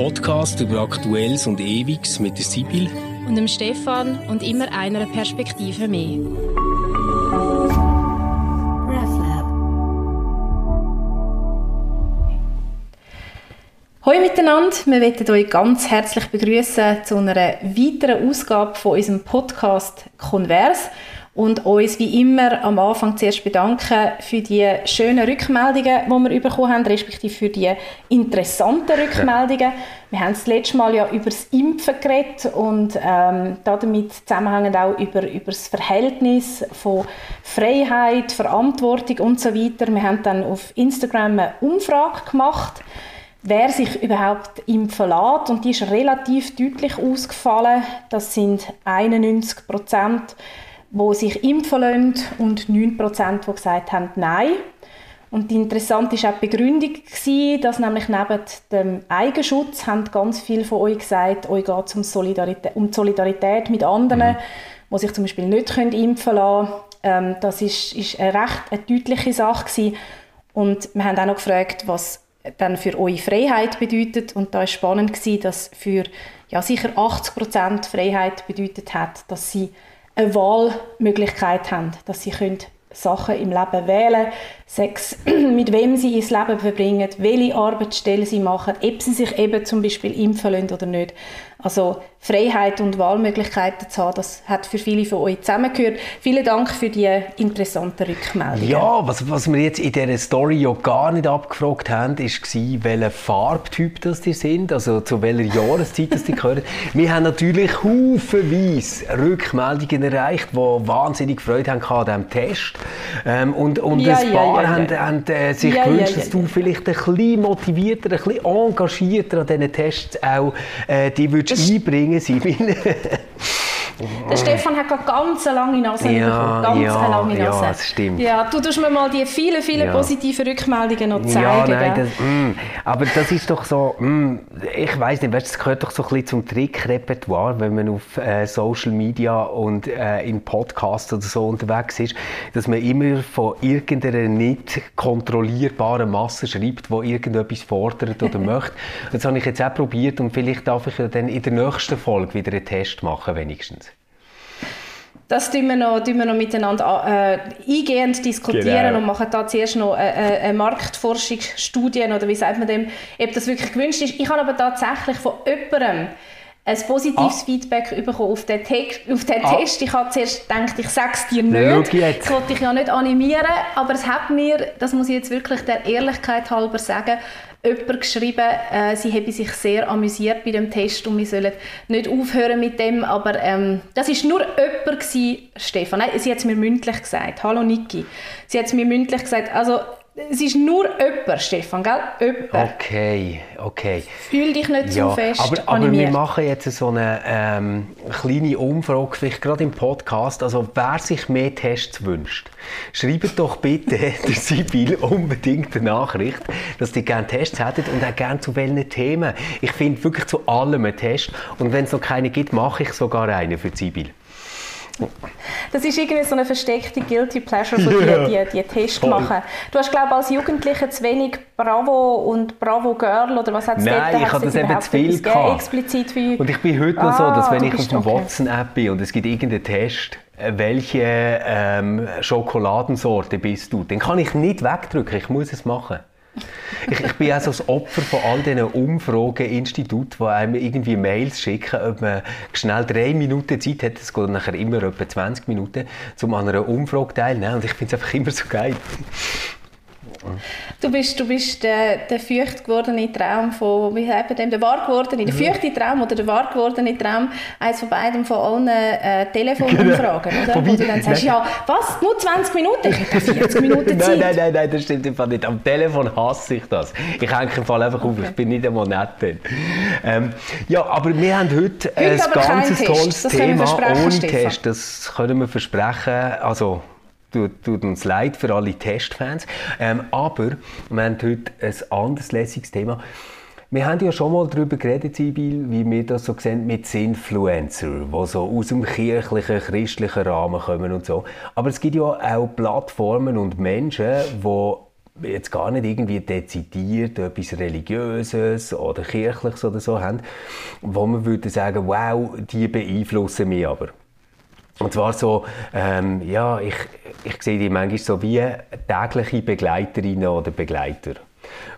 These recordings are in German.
Podcast über Aktuelles und Ewiges mit der Sibyl. Und dem Stefan und immer einer Perspektive mehr. Hallo miteinander, wir möchten euch ganz herzlich begrüßen zu einer weiteren Ausgabe von unserem Podcast Converse und uns wie immer am Anfang zuerst bedanken für die schönen Rückmeldungen, die wir bekommen haben, respektive für die interessanten Rückmeldungen. Wir haben das letzte Mal ja über das Impfen geredet und ähm, damit zusammenhängend auch über, über das Verhältnis von Freiheit, Verantwortung und so weiter. Wir haben dann auf Instagram eine Umfrage gemacht, wer sich überhaupt impfen lässt und die ist relativ deutlich ausgefallen. Das sind 91 Prozent die sich impfen lassen und 9%, die gesagt haben Nein. Und interessant war auch die Begründung, dass nämlich neben dem Eigenschutz haben ganz viele von euch gesagt, euch geht es um, Solidarität, um die Solidarität mit anderen, mhm. die sich zum Beispiel nicht können impfen lassen ähm, Das ist, ist eine recht eine deutliche Sache gewesen. Und wir haben auch noch gefragt, was dann für euch Freiheit bedeutet. Und da war spannend, gewesen, dass für ja, sicher 80% Freiheit bedeutet hat, dass sie eine Wahlmöglichkeit haben, dass sie können Sachen im Leben wählen Sex, mit wem sie ihr Leben verbringen, welche Arbeitsstelle sie machen, ob sie sich eben zum Beispiel impfen lassen oder nicht. Also Freiheit und Wahlmöglichkeiten zu haben, das hat für viele von euch zusammengehört. Vielen Dank für die interessanten Rückmeldungen. Ja, was, was wir jetzt in dieser Story ja gar nicht abgefragt haben, war, welcher Farbtyp das die sind, also zu welcher Jahreszeit das die gehören. wir haben natürlich haufenweise Rückmeldungen erreicht, die wahnsinnig Freude haben an diesem Test. Ähm, und und ja, ein paar ja, ja, haben, haben äh, sich gewünscht, dass du vielleicht ein bisschen motivierter, ein bisschen engagierter an diesen Tests auch äh, die würdest einbringen, Sibylle. Der Stefan hat gerade ganz eine lange Nase ja, bekommen. Ganz ja, eine lange Nase. Ja, das stimmt. Ja, du tust mir mal die vielen, vielen ja. positiven Rückmeldungen noch zeigen. Ja, nein, das, mm, aber das ist doch so, mm, ich weiß nicht, weißt, das gehört doch so ein bisschen zum Trickrepertoire, wenn man auf äh, Social Media und äh, in Podcasts oder so unterwegs ist, dass man immer von irgendeiner nicht kontrollierbaren Masse schreibt, die irgendetwas fordert oder möchte. Das habe ich jetzt auch probiert und vielleicht darf ich dann in der nächsten Folge wieder einen Test machen, wenigstens. Das tun wir noch, tun wir noch miteinander äh, eingehend diskutieren genau. und machen da zuerst noch eine, äh, äh, eine Marktforschungsstudie oder wie sagt man dem, ob das wirklich gewünscht ist. Ich habe aber tatsächlich von jemandem ein positives ah. Feedback bekommen auf den, Text, auf den ah. Test. Ich habe zuerst gedacht, ich sage es dir nicht. Das wollte ich ja nicht animieren, aber es hat mir, das muss ich jetzt wirklich der Ehrlichkeit halber sagen, jemand geschrieben, äh, sie habe sich sehr amüsiert bei dem Test und wir sollen nicht aufhören mit dem, aber ähm, das ist nur jemand gewesen, Stefan. Nein, sie hat es mir mündlich gesagt. Hallo Niki. Sie hat es mir mündlich gesagt. Also es ist nur jemand, Stefan, gell? Jemand. Okay, okay. Fühl dich nicht ja, zu fest aber, aber wir machen jetzt so eine ähm, kleine Umfrage, vielleicht gerade im Podcast. Also wer sich mehr Tests wünscht, schreibt doch bitte der Sibyl unbedingt eine Nachricht, dass die gerne Tests hätten und auch gerne zu welchen Themen. Ich finde wirklich zu allem einen Test. Und wenn es noch keine gibt, mache ich sogar einen für Sibyl. Das ist irgendwie so eine versteckte Guilty Pleasure von dir, die, die Tests machen. Du hast, glaube ich, als Jugendlicher zu wenig Bravo und Bravo Girl oder was hat es Nein, dort? ich hatte das eben zu viel gehabt. Explizit für... Und ich bin heute ah, noch so, dass ah, wenn ich auf dem okay. Watson-App bin und es gibt irgendeinen Test, äh, welche ähm, Schokoladensorte bist du, dann kann ich nicht wegdrücken, ich muss es machen ich, ich bin auch so das Opfer von all diesen Umfrageinstituten, die einem irgendwie Mails schicken, ob man schnell drei Minuten Zeit hat, es geht nachher immer etwa 20 Minuten, um an einer Umfrage teilzunehmen. Und ich finde es einfach immer so geil. Du bist, du bist der, der feucht gewordene Traum von, wie sagt dem, der wahr gewordene, der mhm. feuchte Traum oder der wahr gewordene Traum, eins von beiden von allen äh, Telefonumfragen, genau. oder? Wobei, Wo du dann sagst, ja, was, nur 20 Minuten? Ich hätte 40 Minuten Zeit. nein, nein, nein, nein, das stimmt im Fall nicht. Am Telefon hasse ich das. Ich hänge im Fall einfach okay. auf, ich bin nicht einmal nett. Ähm, ja, aber wir haben heute, heute ein ganz tolles Thema ohne Stefan. Test, das können wir versprechen. Also, tut, tut uns leid für alle Testfans. Ähm, aber wir haben heute ein anderes lässiges Thema. Wir haben ja schon mal darüber geredet, Sibyl, wie wir das so sehen mit Influencer, die so aus dem kirchlichen, christlichen Rahmen kommen und so. Aber es gibt ja auch Plattformen und Menschen, die jetzt gar nicht irgendwie dezidiert etwas Religiöses oder Kirchliches oder so haben, wo man würde sagen, wow, die beeinflussen mich aber. Und zwar so, ähm, ja, ich, ich sehe die manchmal so wie tägliche Begleiterinnen oder Begleiter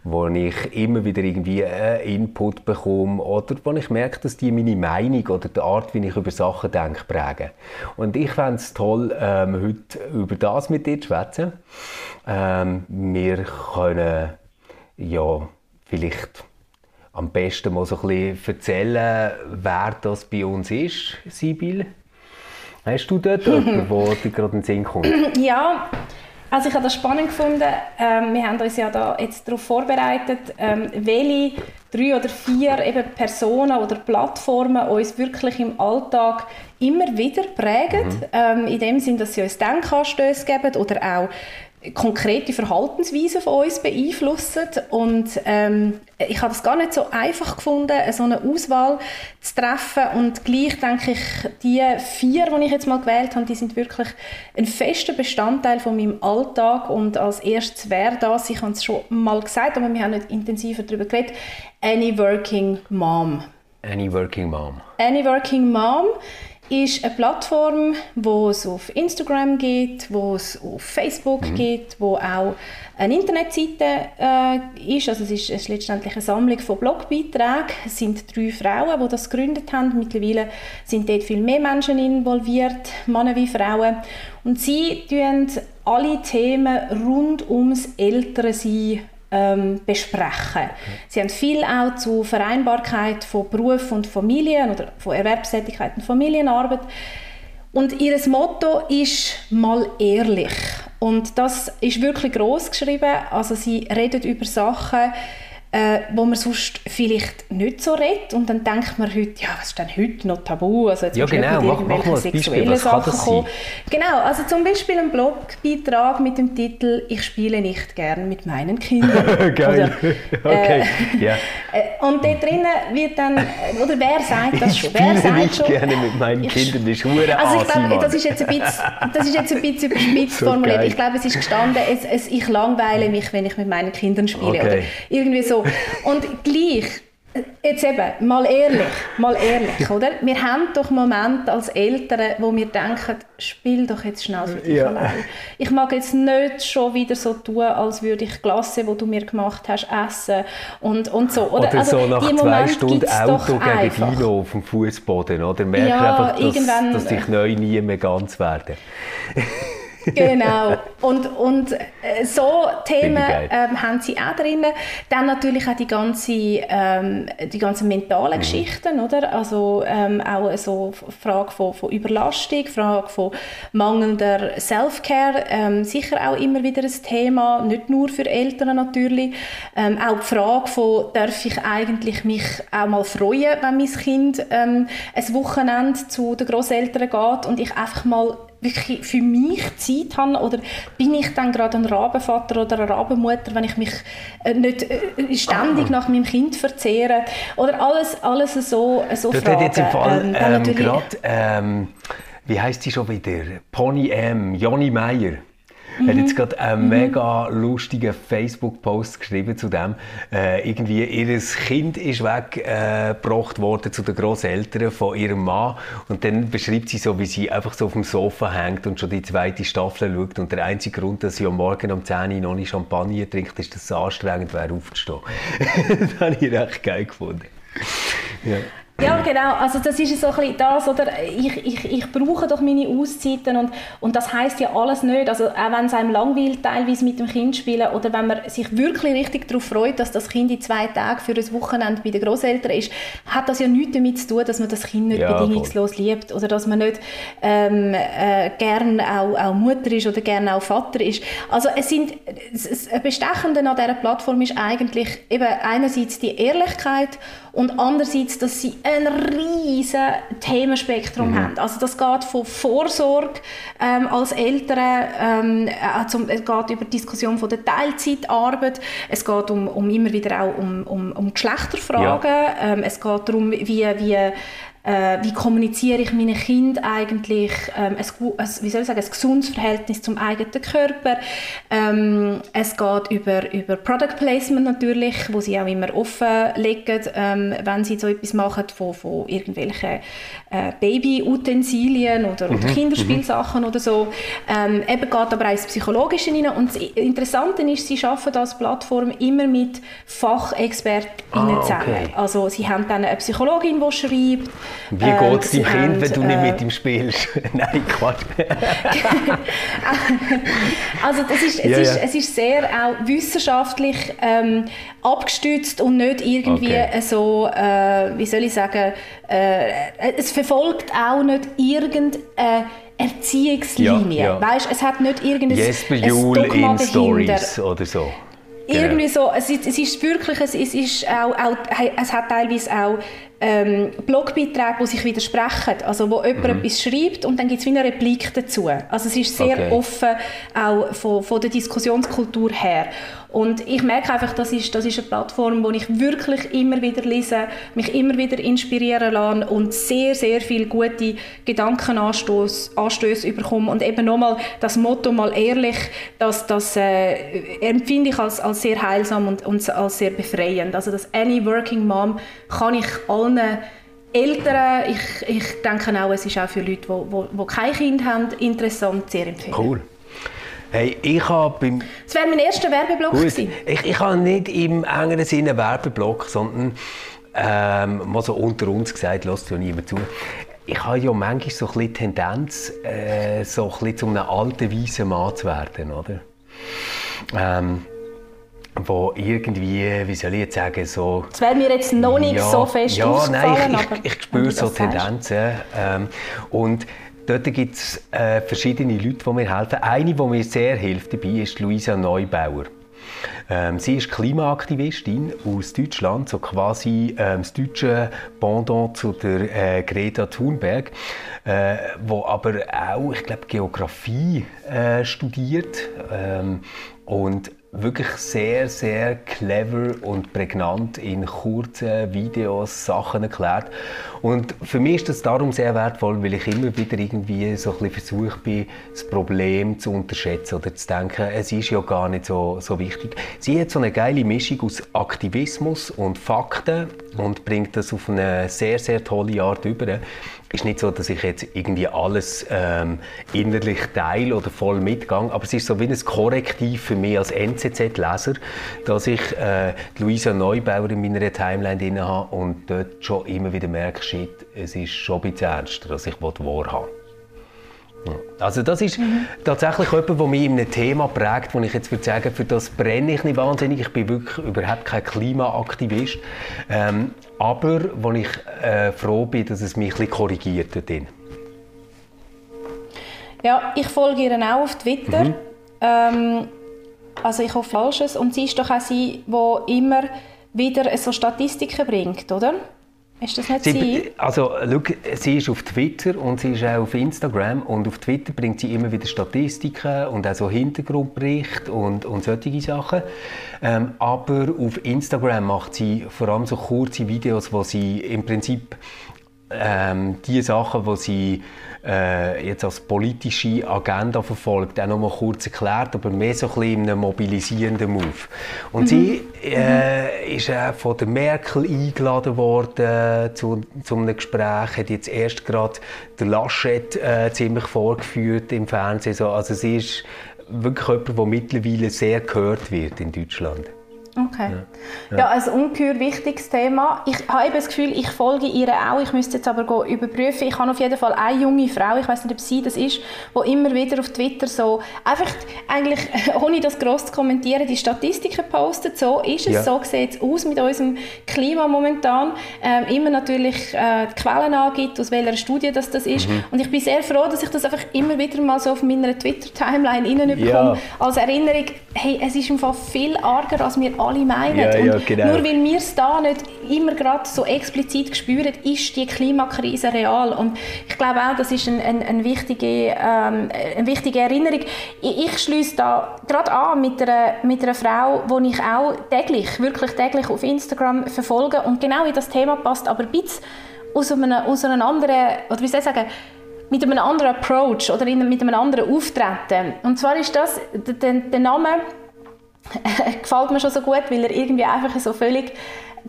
wo ich immer wieder irgendwie einen Input bekomme oder wo ich merke, dass die meine Meinung oder die Art, wie ich über Sachen denke, prägen. Und ich fände es toll, ähm, heute über das mit dir zu sprechen. Ähm, wir können ja vielleicht am besten mal so ein bisschen erzählen, wer das bei uns ist, Sibyl. Hast du dort jemanden, der dir gerade in den Sinn kommt? Ja, also ich habe das spannend gefunden. Ähm, wir haben uns ja da jetzt darauf vorbereitet, ähm, welche drei oder vier eben Personen oder Plattformen uns wirklich im Alltag immer wieder prägen. Mhm. Ähm, in dem Sinn, dass sie uns Denkanstöße geben oder auch konkrete Verhaltensweisen von uns beeinflussen. Und ähm, ich habe es gar nicht so einfach gefunden, so eine Auswahl zu treffen. Und gleich denke ich, die vier, die ich jetzt mal gewählt habe, die sind wirklich ein fester Bestandteil von meinem Alltag. Und als erstes wäre das, ich habe es schon mal gesagt, aber wir haben nicht intensiver darüber geredet, Any Working Mom. Any Working Mom. Any Working Mom ist eine Plattform, wo es auf Instagram gibt, wo es auf Facebook mhm. gibt, wo auch eine Internetseite äh, ist. Also es ist, es ist letztendlich eine Sammlung von Blogbeiträgen. Es sind drei Frauen, die das gegründet haben. Mittlerweile sind dort viel mehr Menschen involviert, Männer wie Frauen. Und sie tun alle Themen rund ums Ältere-Sein ähm, besprechen. Sie haben viel auch zur Vereinbarkeit von Beruf und Familie oder von Erwerbstätigkeit und Familienarbeit. Und ihr Motto ist «mal ehrlich». Und das ist wirklich groß geschrieben. Also sie redet über Sachen, äh, wo man sonst vielleicht nicht so redet. Und dann denkt man heute, ja, was ist denn heute noch tabu? Also jetzt ja, genau, mach, mach mal sexuellen. Sachen kommen. Genau, also zum Beispiel ein Blogbeitrag mit dem Titel «Ich spiele nicht gern mit meinen Kindern». Geil, oder, okay, äh, yeah. Äh, und dort drinnen wird dann, oder wer sagt das schon? Ich spiele wer nicht schon, gerne mit meinen Kindern, das ist Also ich glaube, das ist jetzt ein bisschen, das ist jetzt ein bisschen überspitzt so formuliert. Geil. Ich glaube, es ist gestanden, es, es, ich langweile mich, wenn ich mit meinen Kindern spiele. Okay. Oder irgendwie so. Und gleich, jetzt eben, mal ehrlich, mal ehrlich, oder? Wir haben doch Momente als Eltern, wo wir denken, spiel doch jetzt schnell für dich ja. allein. Ich mag jetzt nicht schon wieder so tun, als würde ich Glasse, die du mir gemacht hast, essen und, und so. Oder, oder also, so nach zwei Stunden Auto gegen Dino auf dem Fußboden, oder? Merkst ja, einfach, dass, dass ich neu nie mehr ganz werde. Genau. Und, und äh, so Themen ähm, haben sie auch drin. Dann natürlich auch die ganze, ähm, die ganzen mentalen mhm. Geschichten, oder? Also ähm, auch so Frage von, von Überlastung, Frage von mangelnder Self-Care, ähm, sicher auch immer wieder ein Thema, nicht nur für Eltern natürlich. Ähm, auch die Frage von, darf ich eigentlich mich auch mal freuen, wenn mein Kind ähm, ein Wochenende zu den Großeltern geht und ich einfach mal wirklich für mich Zeit habe oder bin ich dann gerade ein Rabenvater oder eine Rabenmutter, wenn ich mich äh, nicht äh, ständig nach meinem Kind verzehre oder alles, alles so, so das Fragen. Jetzt im Fall, ähm, ähm, grad, ähm, wie heißt sie schon wieder? Pony M, Jonny Meyer. Mhm. hat jetzt gerade einen mhm. mega lustigen Facebook-Post geschrieben zu dem. Äh, irgendwie, ihr Kind ist weggebracht äh, worden zu den Großeltern von ihrem Mann und dann beschreibt sie so, wie sie einfach so auf dem Sofa hängt und schon die zweite Staffel schaut und der einzige Grund, dass sie am Morgen um 10 Uhr noch nicht Champagner trinkt, ist, dass es anstrengend wäre, aufzustehen. das habe ich recht geil gefunden. Ja. Ja, genau. Also das ist so ein bisschen das, oder? Ich, ich, ich brauche doch meine Auszeiten und, und das heißt ja alles nicht. Also auch wenn es einem langweilt, teilweise mit dem Kind spielen oder wenn man sich wirklich richtig darauf freut, dass das Kind in zwei Tagen für ein Wochenende bei den Großeltern ist, hat das ja nichts damit zu tun, dass man das Kind nicht ja, bedingungslos voll. liebt oder dass man nicht ähm, äh, gern auch, auch Mutter ist oder gern auch Vater ist. Also es sind das Bestechende an dieser Plattform ist eigentlich eben einerseits die Ehrlichkeit und andererseits, dass sie ein riesen Themenspektrum mhm. haben. Also das geht von Vorsorge ähm, als Eltern, ähm, äh, zum, es geht über die Diskussion von der Teilzeitarbeit, es geht um, um immer wieder auch um, um, um Geschlechterfragen, ja. ähm, es geht darum, wie, wie äh, wie kommuniziere ich meinen Kind eigentlich, ähm, ein, ein, wie soll ich sagen, ein gesundes Verhältnis zum eigenen Körper. Ähm, es geht über, über Product Placement natürlich, wo sie auch immer offenlegen, ähm, wenn sie so etwas machen von, von irgendwelchen äh, Baby-Utensilien oder, mhm. oder Kinderspielsachen mhm. oder so. Ähm, eben geht aber auch ins Psychologische hinein. Und das Interessante ist, sie arbeiten als Plattform immer mit FachexpertInnen ah, zusammen. Okay. Also sie haben dann eine Psychologin, die schreibt. Wie ähm, geht es deinem Kind, wenn du nicht äh, mit ihm spielst? Nein, Quatsch. also das ist, es, ja, ist, ja. es ist sehr auch wissenschaftlich ähm, abgestützt und nicht irgendwie okay. so, äh, wie soll ich sagen, äh, es verfolgt auch nicht irgendeine Erziehungslinie. Ja, ja. Weißt, es hat nicht irgendein Jesper Juhl in Stories oder so. Irgendwie genau. so, es ist, es ist wirklich, es, es, ist auch, auch, es hat teilweise auch ähm, Blogbeiträge, die sich widersprechen, also wo jemand mhm. etwas schreibt und dann gibt es wie eine Replik dazu. Also es ist sehr okay. offen, auch von, von der Diskussionskultur her. Und ich merke einfach, das ist, das ist eine Plattform, wo ich wirklich immer wieder lese, mich immer wieder inspirieren lasse und sehr, sehr viele gute Gedankenanstöße bekomme. Und eben nochmal das Motto, mal ehrlich, das, das äh, empfinde ich als, als sehr heilsam und, und als sehr befreiend. Also das Any Working Mom kann ich allen Eltern, ich, ich denke auch, es ist auch für Leute, die, die, die kein Kind haben, interessant, sehr empfehlen. Cool. Hey, ich habe beim... Das wäre mein erster Werbeblock Gut, gewesen. Ich, ich habe nicht im engeren Sinne einen Werbeblock, sondern ähm, mal so unter uns gesagt, lasst ja niemand zu. Ich habe ja manchmal so ein bisschen Tendenz, äh, so ein bisschen zu einem alten, weißen Mann zu werden, oder? Ähm, wo irgendwie, wie soll ich jetzt sagen, so... Das wäre mir jetzt noch nicht ja, so fest Ja, nein, ich, ich, ich spüre so Tendenzen. Ähm, und Dort gibt es äh, verschiedene Leute, die mir helfen. Eine, die mir sehr hilft dabei, ist Luisa Neubauer. Ähm, sie ist Klimaaktivistin aus Deutschland, so quasi ähm, das deutsche Pendant zu der äh, Greta Thunberg, äh, wo aber auch, ich glaube, Geografie äh, studiert ähm, und wirklich sehr, sehr clever und prägnant in kurzen Videos Sachen erklärt. Und für mich ist das darum sehr wertvoll, weil ich immer wieder irgendwie so ein bisschen versuche bin, das Problem zu unterschätzen oder zu denken, es ist ja gar nicht so, so wichtig. Sie hat so eine geile Mischung aus Aktivismus und Fakten und bringt das auf eine sehr, sehr tolle Art über ist nicht so, dass ich jetzt irgendwie alles ähm, innerlich teile oder voll mitgehe, aber es ist so wie ein Korrektiv für mich als NZZ-Leser, dass ich äh, Luisa Neubauer in meiner Timeline drin habe und dort schon immer wieder merke, shit, es ist schon ein bisschen ernster, dass ich wahrhaben also das ist mhm. tatsächlich etwas, das mich in einem Thema prägt, wo ich jetzt würde sagen, für das brenne ich nicht wahnsinnig. Ich bin wirklich überhaupt kein Klimaaktivist. Ähm, aber wo ich äh, froh bin, dass es mich ein bisschen korrigiert dort. Ja, ich folge ihr auch auf Twitter. Mhm. Ähm, also ich hoffe Falsches. Und sie ist doch auch sie, die immer wieder so Statistiken bringt, oder? Ist das nicht sie? sie? Also, schau, sie ist auf Twitter und sie ist auch auf Instagram. Und auf Twitter bringt sie immer wieder Statistiken und auch so Hintergrundberichte und, und solche Sachen. Ähm, aber auf Instagram macht sie vor allem so kurze Videos, wo sie im Prinzip ähm, die Sachen, die sie äh, jetzt als politische Agenda verfolgt, auch noch mal kurz erklärt, aber mehr so ein bisschen in einem mobilisierenden Move. Und mhm. sie äh, mhm. ist auch von der Merkel eingeladen worden zu, zu einem Gespräch, hat jetzt erst gerade der Laschet äh, ziemlich vorgeführt im Fernsehen. Also sie ist wirklich jemand, der mittlerweile sehr gehört wird in Deutschland. Okay. Ja, ja. also ungeheuer wichtiges Thema. Ich habe das Gefühl, ich folge ihr auch. Ich müsste jetzt aber überprüfen. Ich habe auf jeden Fall eine junge Frau, ich weiß nicht, ob sie das ist, die immer wieder auf Twitter so einfach eigentlich ohne das groß zu kommentieren die Statistiken postet. So ist es, ja. so sieht es aus mit unserem Klima momentan. Ähm, immer natürlich äh, die Quellen angibt, aus welcher Studie das, das ist. Mhm. Und ich bin sehr froh, dass ich das einfach immer wieder mal so auf meiner Twitter-Timeline reinbekomme. Ja. Als Erinnerung, hey, es ist im Fall viel arger, als wir alle meinen. Ja, ja, genau. Nur weil wir es da nicht immer gerade so explizit spüren, ist die Klimakrise real. Und ich glaube auch, das ist ein, ein, ein wichtige, ähm, eine wichtige Erinnerung. Ich, ich schließe da gerade an mit einer, mit einer Frau, die ich auch täglich, wirklich täglich auf Instagram verfolge und genau in das Thema passt, aber ein bisschen aus, einem, aus einer anderen, oder wie soll ich sagen, mit einem anderen Approach oder in, mit einem anderen Auftreten. Und zwar ist das, der, der Name gefällt mir schon so gut, weil er irgendwie einfach so völlig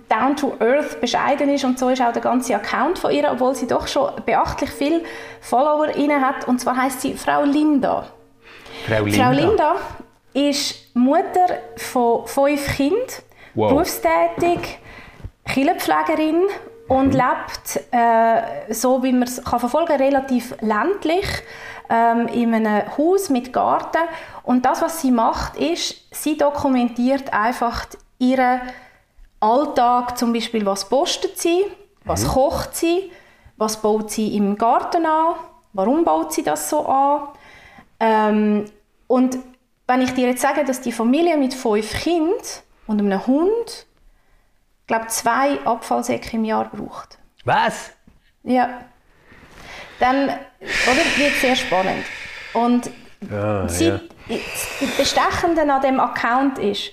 down to earth bescheiden ist und so ist auch der ganze Account von ihr, obwohl sie doch schon beachtlich viel Follower hat und zwar heißt sie Frau Linda. Frau Linda. Frau Linda ist Mutter von fünf Kindern, wow. berufstätig, Kinderpflegerin und mhm. lebt, äh, so wie man es verfolgen kann, relativ ländlich ähm, in einem Haus mit Garten. Und das, was sie macht, ist, sie dokumentiert einfach ihren Alltag, zum Beispiel, was postet sie, was mhm. kocht sie, was baut sie im Garten an, warum baut sie das so an. Ähm, und wenn ich dir jetzt sage, dass die Familie mit fünf Kindern und einem Hund glaube zwei Abfallsäcke im Jahr braucht. Was? Ja. Dann wird es sehr spannend. Und ja, sie, ja. das Bestechende an dem Account ist,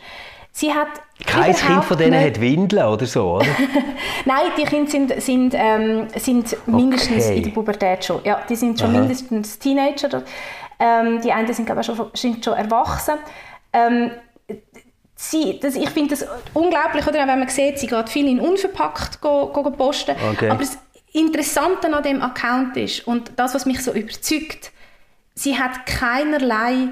sie hat kein Kind von denen hat Windeln oder so, oder? Nein, die Kinder sind, sind, ähm, sind mindestens okay. in der Pubertät schon. Ja, die sind schon Aha. mindestens Teenager. Ähm, die einen sind, glaube ich, schon, sind schon erwachsen. Ähm, sie, das, ich finde das unglaublich, oder, wenn man sieht, sie geht viel in unverpackt go, go posten. Okay. Aber das Interessante an dem Account ist, und das, was mich so überzeugt, sie hat keinerlei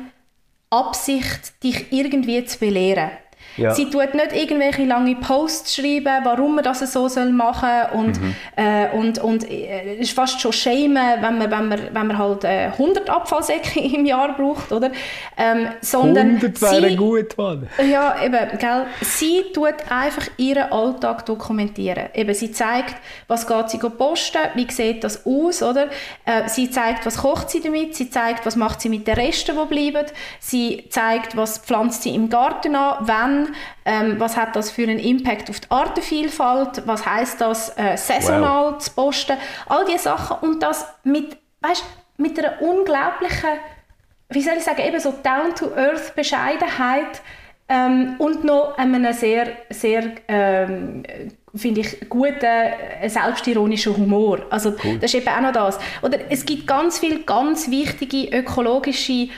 Absicht, dich irgendwie zu belehren. Ja. Sie tut nicht irgendwelche lange Posts schreiben, warum man das so soll machen und mhm. äh, und und äh, ist fast schon schämen, wenn man wenn man wenn man halt äh, 100 Abfallsäcke im Jahr braucht, oder? Ähm, sondern 100 wäre gut, Mann. Ja, eben, gell? Sie tut einfach ihren Alltag dokumentieren. Eben, sie zeigt, was geht sie posten, wie sieht das aus, oder? Äh, sie zeigt, was kocht sie damit, sie zeigt, was macht sie mit den Resten, die bleiben, sie zeigt, was pflanzt sie im Garten an, ähm, was hat das für einen Impact auf die Artenvielfalt, was heißt das, äh, saisonal wow. zu posten, all diese Sachen und das mit, weißt, mit einer unglaublichen, wie soll ich sagen, eben so down-to-earth Bescheidenheit ähm, und noch einem sehr, sehr ähm, finde ich, guten, äh, selbstironischen Humor. Also cool. das ist eben auch noch das. Oder es gibt ganz viele ganz wichtige ökologische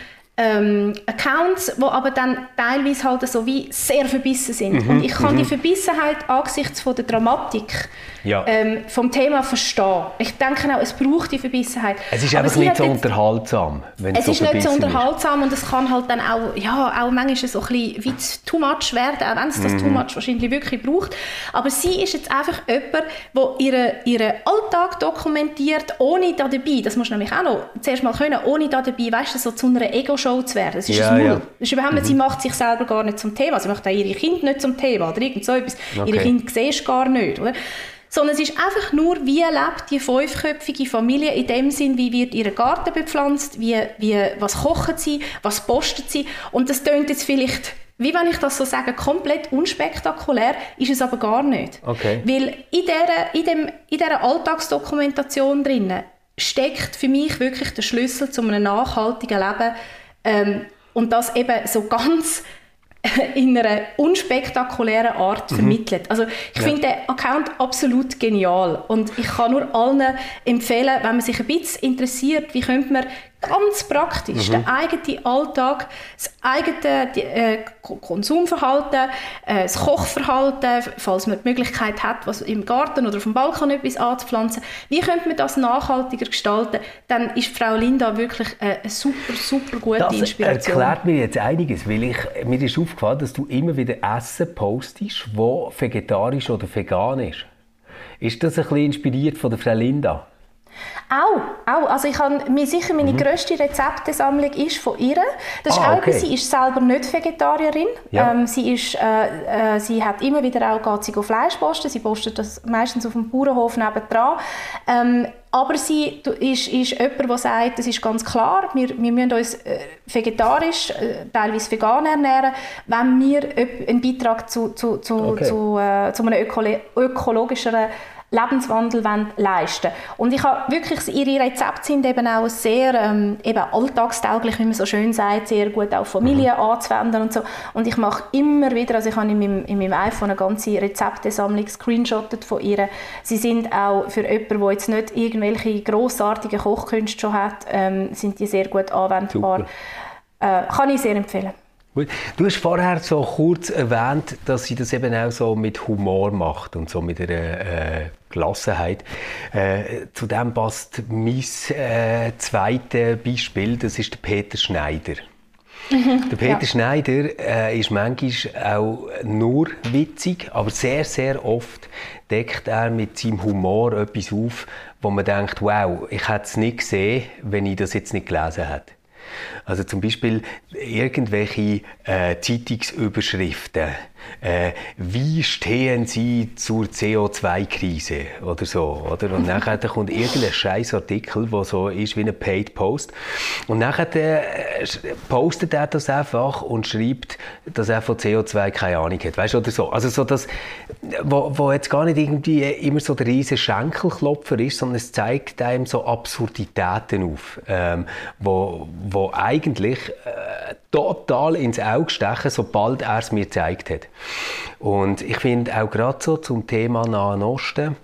ähm, Accounts, die aber dann teilweise halt so wie sehr verbissen sind. Mhm, und ich kann die mhm. Verbissenheit angesichts von der Dramatik ja. ähm, vom Thema verstehen. Ich denke auch, es braucht die Verbissenheit. Es ist aber einfach nicht so unterhaltsam. Wenn es, es so ist nicht so unterhaltsam ist. und es kann halt dann auch, ja, auch manchmal so ein bisschen wie too much werden, auch wenn es das too mhm. much wahrscheinlich wirklich braucht. Aber sie ist jetzt einfach jemand, der ihren, ihren Alltag dokumentiert, ohne da dabei, das muss nämlich auch noch zuerst mal können, ohne da dabei, weißt du, so zu einer Ego-Show Show zu werden. Es ist ja, ein Ja. ist überhaupt mhm. Sie macht sich selber gar nicht zum Thema. Sie macht auch ihre Kinder nicht zum Thema oder irgend so etwas. Okay. Ihre Kinder siehst du gar nicht. Oder? Sondern es ist einfach nur, wie lebt die fünfköpfige Familie in dem Sinn, wie wird ihr Garten bepflanzt, wie, wie, was kochen sie, was postet sie. Und das tönt jetzt vielleicht wie wenn ich das so sage, komplett unspektakulär, ist es aber gar nicht. Okay. Weil in dieser, in, dem, in dieser Alltagsdokumentation drinnen steckt für mich wirklich der Schlüssel zu einem nachhaltigen Leben ähm, und das eben so ganz in einer unspektakulären Art mhm. vermittelt. Also ich ja. finde den Account absolut genial und ich kann nur allen empfehlen, wenn man sich ein bisschen interessiert, wie könnte man ganz praktisch mhm. den eigenen Alltag, das eigene äh, Konsumverhalten, äh, das Kochverhalten, falls man die Möglichkeit hat, was im Garten oder auf dem Balkon etwas anzupflanzen, wie könnte man das nachhaltiger gestalten, dann ist Frau Linda wirklich eine super, super gute das Inspiration. Das erklärt mir jetzt einiges, weil ich, mir ist aufgefallen, dass du immer wieder Essen postest, wo vegetarisch oder vegan ist. Ist das ein bisschen inspiriert von der Frau Linda? Auch, auch. Also ich habe mir sicher meine mhm. grösste Rezeptesammlung ist von ihr. Das ist ah, okay. auch, sie ist selber nicht Vegetarierin. Ja. Ähm, sie, ist, äh, äh, sie hat immer wieder auch geht sie Fleisch posten. Sie postet das meistens auf dem Bauernhof nebendran. Ähm, aber sie ist, ist jemand, der sagt, das ist ganz klar, wir, wir müssen uns äh, vegetarisch, äh, teilweise vegan ernähren, wenn wir einen Beitrag zu, zu, zu, okay. zu, äh, zu einem ökolo ökologischeren Lebenswandel leisten Und ich habe wirklich, ihre Rezepte sind eben auch sehr ähm, eben alltagstauglich, wie man so schön sagt, sehr gut auf Familien mhm. anzuwenden und so. Und ich mache immer wieder, also ich habe in meinem, in meinem iPhone eine ganze Rezeptesammlung screenshottet von ihr. Sie sind auch für jemanden, der jetzt nicht irgendwelche grossartigen Kochkünste schon hat, ähm, sind die sehr gut anwendbar. Äh, kann ich sehr empfehlen. Du hast vorher so kurz erwähnt, dass sie das eben auch so mit Humor macht und so mit einer äh, Gelassenheit. Äh, zu dem passt mein äh, zweites Beispiel, das ist der Peter Schneider. Der Peter ja. Schneider äh, ist manchmal auch nur witzig, aber sehr, sehr oft deckt er mit seinem Humor etwas auf, wo man denkt, wow, ich hätte es nicht gesehen, wenn ich das jetzt nicht gelesen hätte. Also zum Beispiel irgendwelche äh, Zeitungsüberschriften. Äh, wie stehen Sie zur CO2-Krise oder so, oder? Und nachher kommt irgendein scheiß Artikel, der so ist wie ein Paid Post. Und nachher äh, postet er das einfach und schreibt, dass er von CO2 keine Ahnung hat, weißt oder so. Also so das, wo, wo jetzt gar nicht irgendwie immer so der riesige Schenkelklopfer ist, sondern es zeigt einem so Absurditäten auf, ähm, wo, wo eigentlich äh, total ins Auge stechen, sobald er es mir gezeigt hat. Und ich finde auch gerade so zum Thema Nahen Osten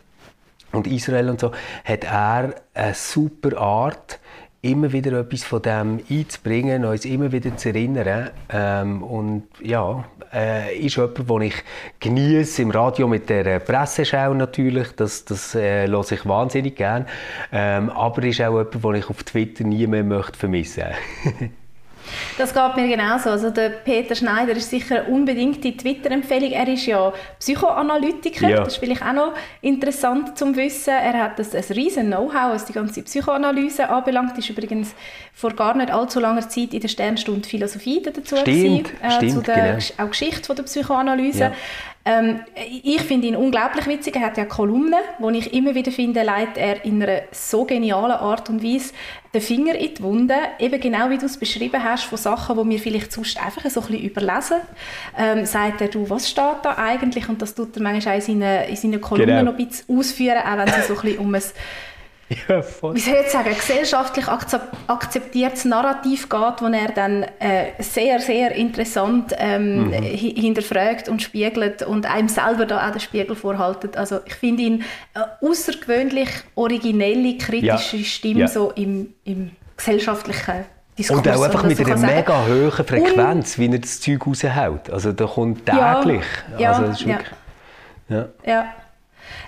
und Israel und so, hat er eine super Art, immer wieder etwas von dem einzubringen, uns immer wieder zu erinnern. Ähm, und ja, äh, ist jemand, den ich genieße im Radio mit der Presseschau natürlich, das, das äh, höre ich wahnsinnig gern. Ähm, aber ist auch jemand, den ich auf Twitter nie mehr möchte vermissen möchte. Das geht mir genauso. Also der Peter Schneider ist sicher unbedingt die Twitter-Empfehlung. Er ist ja Psychoanalytiker. Ja. Das ist vielleicht auch noch interessant zum Wissen. Er hat ein, ein riesen Know-how, was die ganze Psychoanalyse anbelangt. Ist übrigens vor gar nicht allzu langer Zeit in der Sternstunde Philosophie dazu stimmt, gewesen, äh, stimmt, zu der genau. auch Geschichte von der Psychoanalyse. Ja. Ähm, ich finde ihn unglaublich witzig. Er hat ja Kolumnen, wo ich immer wieder finde, leitet er in einer so genialen Art und Weise den Finger in die Wunde. Eben genau wie du es beschrieben hast, von Sachen, die wir vielleicht sonst einfach so ein bisschen überlesen. Ähm, sagt er, du, was steht da eigentlich? Und das tut er manchmal auch in seinen, in seinen Kolumnen genau. noch ein bisschen ausführen, auch wenn es so ein bisschen um ein ja, wie soll ich sagen, gesellschaftlich akzeptiertes Narrativ geht, wo er dann äh, sehr, sehr interessant ähm, mhm. hinterfragt und spiegelt und einem selber da auch den Spiegel vorhaltet. Also ich finde ihn eine außergewöhnlich originelle, kritische ja. Stimme ja. so im, im gesellschaftlichen Diskurs. Und auch einfach mit einer mega hohen Frequenz, wie er das Zeug raushaut. Also da kommt täglich. Ja, also, das ist wirklich, ja. ja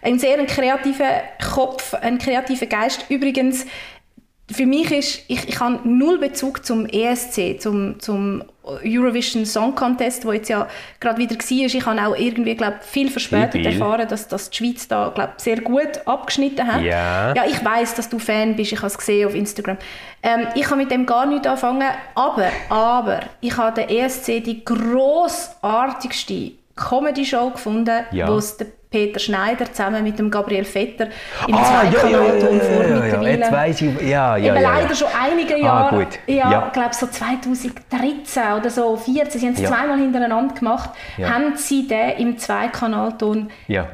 ein sehr kreativer Kopf, ein kreativer Geist. Übrigens, für mich ist, ich, ich habe null Bezug zum ESC, zum, zum Eurovision Song Contest, wo jetzt ja gerade wieder war. Ich habe auch irgendwie, glaube viel verspätet erfahren, dass, dass die Schweiz da, glaube sehr gut abgeschnitten hat. Ja. Ja, ich weiß, dass du Fan bist. Ich habe es gesehen auf Instagram. Ähm, ich habe mit dem gar nichts anfangen, aber, aber ich habe den ESC die grossartigste Comedy-Show gefunden, ja. wo es der Peter Schneider zusammen mit dem Gabriel Vetter in ah, Zweikanalton ja, ja, ja, vor ja, ja, Jetzt weiss ich, ja, ja, Eben ja, leider schon einige ah, Jahre, ah, gut. ja, ja. glaube so 2013 oder so, 14, sie haben es ja. zweimal hintereinander gemacht, haben sie den im Zweikanalton ja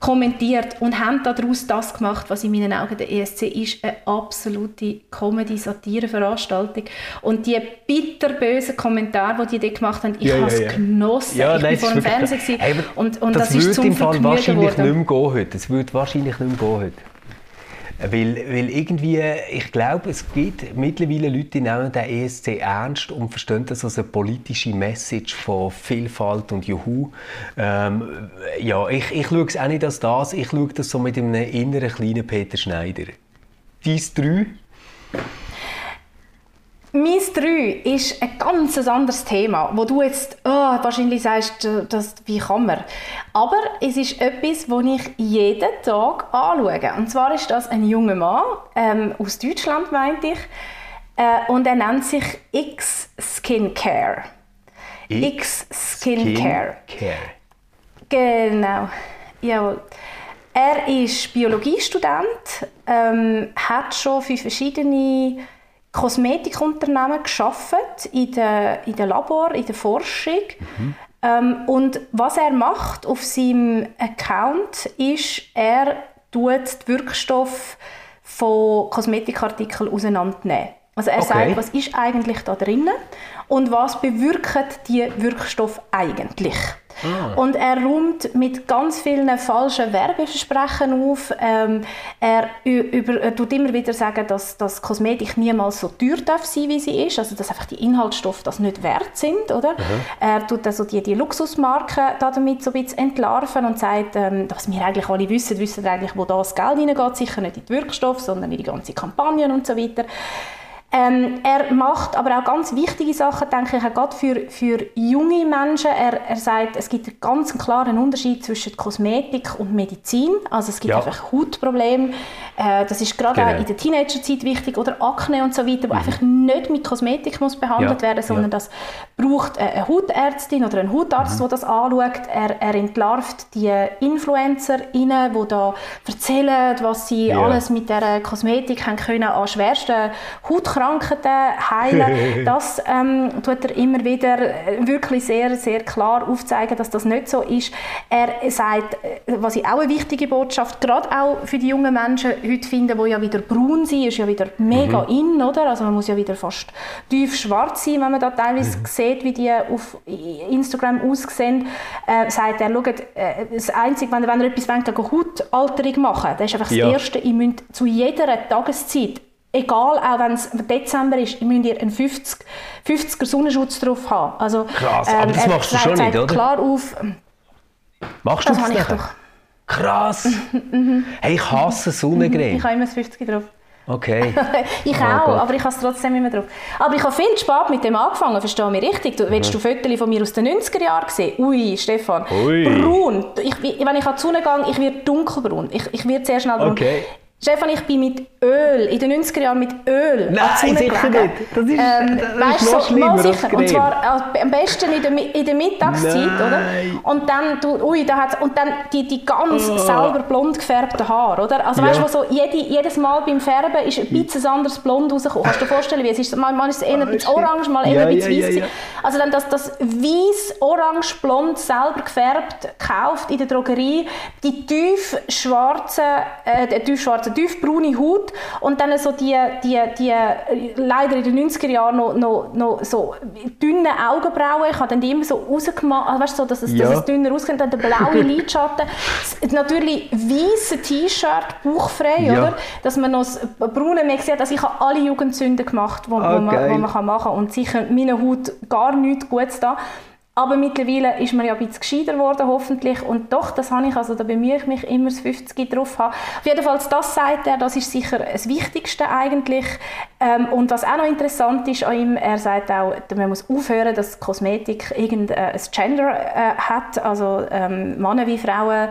kommentiert und haben daraus das gemacht, was in meinen Augen der ESC ist, eine absolute Comedy-Satire-Veranstaltung. Und die bitterbösen Kommentare, die die dort gemacht haben, ich ja, habe es ja, ja. genossen. Ja, ich nein, war vor dem Fernsehen hey, und, und das, das ist zum im Fall wahrscheinlich geworden. nicht mehr gehen heute. Es würde wahrscheinlich nicht mehr gehen heute. Weil, weil irgendwie, ich glaube, es gibt mittlerweile Leute, die nehmen den ESC ernst und verstehen das als eine politische Message von Vielfalt und Juhu. Ähm, ja, ich, ich schaue es auch nicht als das, ich schaue das so mit einem inneren kleinen Peter Schneider. Dies drei? Mein 3 ist ein ganz anderes Thema, wo du jetzt oh, wahrscheinlich sagst, das, wie kann man. Aber es ist etwas, das ich jeden Tag anschaue. Und zwar ist das ein junger Mann, ähm, aus Deutschland meinte ich, äh, und er nennt sich X Skincare. X Skincare. Skin genau, jawohl. Er ist Biologiestudent, ähm, hat schon für verschiedene Kosmetikunternehmen geschafft in der, in der Labor, in der Forschung. Mhm. Ähm, und was er macht auf seinem Account ist, er tut die Wirkstoffe von Kosmetikartikeln auseinandernehmen. Also er okay. sagt, was ist eigentlich da drinnen und was bewirken die Wirkstoffe eigentlich. Ah. Und er räumt mit ganz vielen falschen Werbeversprechen auf. Ähm, er, über, er tut immer wieder sagen, dass, dass Kosmetik niemals so teuer darf sein, wie sie ist. Also dass einfach die Inhaltsstoffe das nicht wert sind, oder? Er tut also die, die Luxusmarken damit so ein bisschen entlarven und sagt, ähm, dass wir eigentlich alle wissen, wissen eigentlich, wo das Geld hineingeht, sicher nicht in die Wirkstoffe, sondern in die ganze Kampagnen und so weiter. Ähm, er macht aber auch ganz wichtige Sachen, denke ich, auch gerade für, für junge Menschen. Er, er sagt, es gibt einen ganz klaren Unterschied zwischen Kosmetik und Medizin. Also es gibt ja. einfach Hautprobleme. Äh, das ist gerade genau. auch in der Teenagerzeit wichtig. Oder Akne und so weiter, wo mhm. einfach nicht mit Kosmetik muss behandelt ja. werden, sondern ja. das braucht eine Hautärztin oder ein Hautarzt, mhm. der das anschaut. Er, er entlarvt die InfluencerInnen, die da erzählen, was sie alles mit der Kosmetik haben können an schwersten Hautkrankheiten Krankheiten heilen. das ähm, tut er immer wieder äh, wirklich sehr, sehr klar aufzeigen, dass das nicht so ist. Er sagt, äh, was ich auch eine wichtige Botschaft, gerade auch für die jungen Menschen heute finden, die ja wieder braun sind, ist ja wieder mega mhm. in, oder? Also man muss ja wieder fast tief schwarz sein, wenn man da teilweise mhm. sieht, wie die auf Instagram aussehen. Äh, sagt er, schaut, äh, das Einzige, wenn, wenn ihr etwas gegen Hautalterung machen das ist einfach ja. das Erste, ihr müsst zu jeder Tageszeit egal, auch wenn es Dezember ist, müsst ihr einen 50, 50er Sonnenschutz drauf haben. Also, Krass, ähm, aber das machst du schon nicht, oder? klar auf. Machst du das, das doch. Krass! hey, ich hasse Sonnencreme. ich habe immer das 50 drauf. Okay. ich oh auch, Gott. aber ich habe es trotzdem immer drauf. Aber ich habe viel spät mit dem angefangen, verstehe mich richtig. Du, mhm. Willst du Fotos von mir aus den 90er Jahren sehen? Ui, Stefan. Ui. Braun. Ich, wenn ich an die Sonne gehe, ich werde dunkelbraun. Ich, ich werde sehr schnell braun. Okay. Stefan, ich bin mit Öl, in den 90er Jahren mit Öl Nein, sicher nicht. Das ist, ähm, das ist noch so, schlimmer sicher. Und zwar äh, am besten in der, in der Mittagszeit, Nein. oder? Und dann, du, ui, da hat's, und dann die, die ganz oh. selber blond gefärbten Haare, oder? Also ja. weißt du, so jede, jedes Mal beim Färben ist ein bisschen anderes Blond rausgekommen. Kannst du dir vorstellen, wie es ist? Mal, mal ist es eher ein bisschen orange, mal eher ja, ein bisschen ja, weiß. Ja, also dann das, das weiß, orange, blond, selber gefärbt, gekauft in der Drogerie, die tief schwarze, äh, tief schwarze also tiefbraune Haut und dann so die, die, die leider in den 90er Jahren noch, noch, noch so dünne Augenbrauen. Ich habe dann die immer so rausgemacht, also weißt, so, dass, es, ja. dass es dünner aussieht. Dann der blaue Lidschatten. Natürlich weiße T-Shirt, bauchfrei, ja. oder? Dass man noch das braune mehr sieht. Also ich habe alle Jugendsünden gemacht, die okay. man, wo man machen kann. Und sicher meiner Haut gar nichts Gutes da. Aber mittlerweile ist man ja ein bisschen gescheiter geworden, hoffentlich. Und doch, das habe ich, also da bemühe ich mich immer, das 50 drauf haben. Auf jeden Fall, das sagt er, das ist sicher das Wichtigste eigentlich. Ähm, und was auch noch interessant ist an ihm, er sagt auch, man muss aufhören, dass Kosmetik irgendein äh, Gender äh, hat, also ähm, Männer wie Frauen.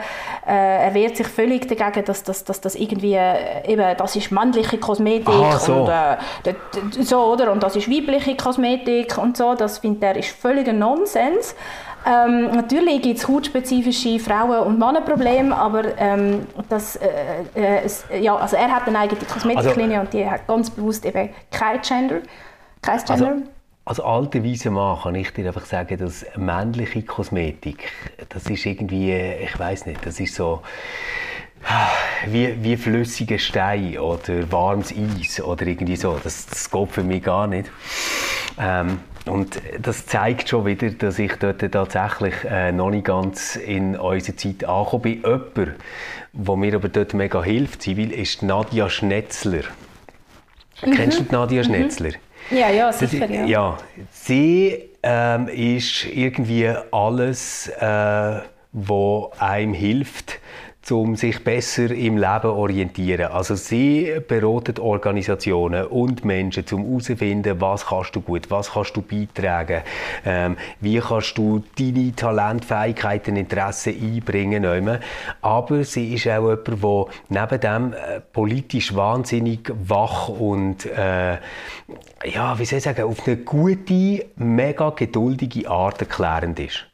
Äh, er wehrt sich völlig dagegen, dass, dass, dass das irgendwie, eben, das ist männliche Kosmetik Aha, so. und äh, so, oder? Und das ist weibliche Kosmetik und so. Das findet er ist völliger Nonsens. Trends. Ähm, natürlich gibt es hautspezifische Frauen- und Männerprobleme, aber ähm, das, äh, äh, es, ja, also er hat eine eigene Kosmetiklinie also, und die hat ganz bewusst eben kein Gender. Kein Gender. Also, als alter weiser Mann kann ich dir einfach sagen, dass männliche Kosmetik, das ist irgendwie, ich weiß nicht, das ist so wie, wie flüssiger Stein oder warmes Eis oder irgendwie so. Das, das geht für mich gar nicht. Ähm, und das zeigt schon wieder, dass ich dort tatsächlich äh, noch nicht ganz in unserer Zeit angekommen bin. Jemand, der mir aber dort mega hilft, Zivil, ist Nadia Schnetzler. Mhm. Kennst du Nadia mhm. Schnetzler? Ja, ja, sicher, das, ja. ja. Sie ähm, ist irgendwie alles, äh, was einem hilft, um sich besser im Leben zu orientieren. Also sie beraten Organisationen und Menschen, um herauszufinden, was kannst du gut, was kannst du beitragen, ähm, wie kannst du deine Talentfähigkeiten, Interessen einbringen. Aber sie ist auch jemand, der neben dem äh, politisch wahnsinnig wach und äh, ja, wie soll ich sagen, auf eine gute, mega geduldige Art erklärend ist.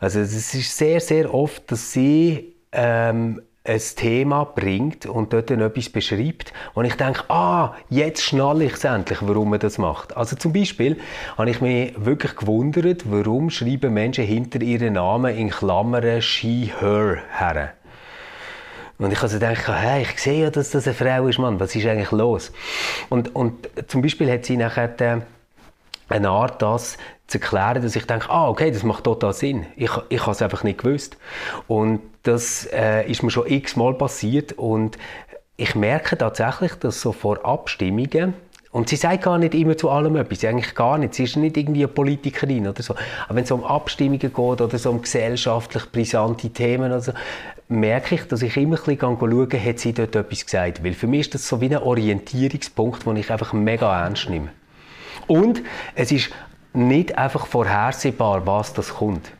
Also es ist sehr, sehr oft, dass sie ähm, ein Thema bringt und dort dann etwas beschreibt und ich denke, ah, jetzt schnalle ich es endlich, warum man das macht. Also zum Beispiel habe ich mich wirklich gewundert, warum schreiben Menschen hinter ihren Namen in Klammern she, her her. Und ich also denke, hey, ich sehe ja, dass das eine Frau ist, Mann, was ist eigentlich los? Und, und zum Beispiel hat sie nachher eine Art, das zu erklären, dass ich denke, ah, okay, das macht total Sinn. Ich, ich habe es einfach nicht gewusst. Und das äh, ist mir schon x-mal passiert und ich merke tatsächlich, dass so vor Abstimmungen und sie sagt gar nicht immer zu allem etwas, eigentlich gar nicht. Sie ist nicht irgendwie eine Politikerin oder so. Aber wenn es um Abstimmungen geht oder so um gesellschaftlich brisante Themen, also, merke ich, dass ich immer ein bisschen schaue, hat sie dort etwas gesagt. Weil für mich ist das so wie ein Orientierungspunkt, den ich einfach mega ernst nehme. Und es ist nicht einfach vorhersehbar, was das kommt.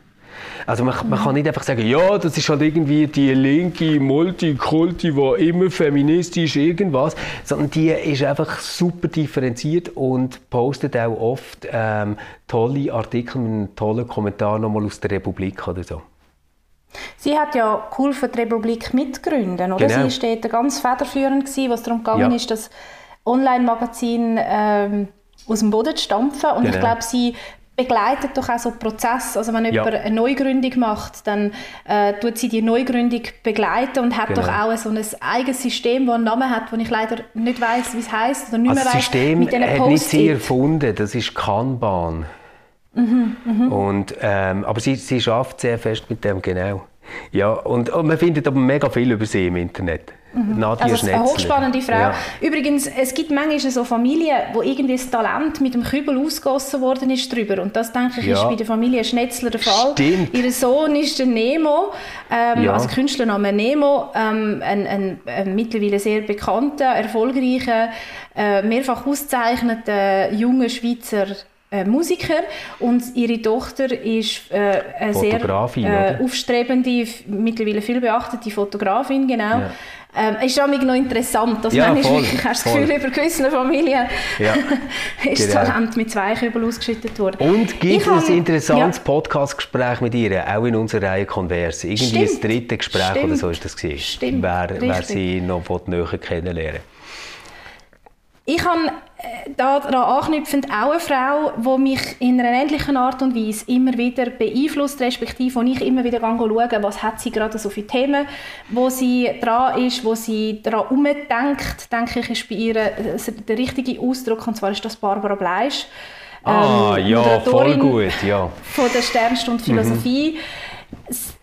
Also man, man, kann nicht einfach sagen, ja, das ist halt irgendwie die linke Multikulti, die immer feministisch irgendwas, sondern die ist einfach super differenziert und postet auch oft ähm, tolle Artikel mit einem tollen Kommentar nochmal aus der Republik oder so. Sie hat ja geholfen, die Republik mitgründen, oder? Genau. Sie war ganz federführend, gewesen, was darum gegangen ja. ist, das Online-Magazin ähm, aus dem Boden zu stampfen. Und genau. ich glaube, sie begleitet doch auch so Prozess. Also wenn jemand ja. eine Neugründung macht, dann äh, tut sie die Neugründung begleiten und hat genau. doch auch so ein eigenes System, das einen Namen hat, wo ich leider nicht weiß, wie es heißt oder nicht also mehr weiß. Das System hat nicht sie erfunden. Das ist Kanban. Mhm, mh. Und ähm, aber sie, sie schafft sehr fest mit dem genau. Ja, und, und man findet aber mega viel über sie im Internet. Mhm. Nadia also eine hochspannende Frau. Ja. Übrigens, es gibt manchmal so Familien, wo irgendwie das Talent mit dem Kübel ausgegossen worden ist drüber. Und das, denke ich, ja. ist bei der Familie Schnetzler der Fall. Stimmt. Ihr Sohn ist der Nemo, ähm, ja. also Künstlername Nemo, ähm, ein, ein, ein, mittlerweile sehr bekannter, erfolgreicher, äh, mehrfach ausgezeichneter junger Schweizer äh, Musiker und ihre Tochter ist äh, eine sehr äh, aufstrebende, mittlerweile viel beachtete Fotografin, genau. Ja. Ähm, ist auch noch interessant, dass ja, man voll, wirklich hast das Gefühl, über gewisse Familien ja, ist genau. Talent mit zwei Kübeln ausgeschüttet worden. Und gibt es ein interessantes ja. Podcast-Gespräch mit ihr, auch in unserer Reihe Konvers? Irgendwie Stimmt. das dritte Gespräch Stimmt. oder so ist das gewesen. Stimmt. Wer, wer sie noch näher kennenlernen Ich habe daran anknüpfend auch eine Frau, die mich in einer ähnlichen Art und Weise immer wieder beeinflusst, respektive wo ich immer wieder schaue, was hat sie gerade so für Themen, wo sie dran ist, wo sie daran umdenkt, denke ich, ist bei ihr der richtige Ausdruck, und zwar ist das Barbara Bleisch. Ah, ähm, ja, voll gut, ja. Von der Sternstunde Philosophie. Mhm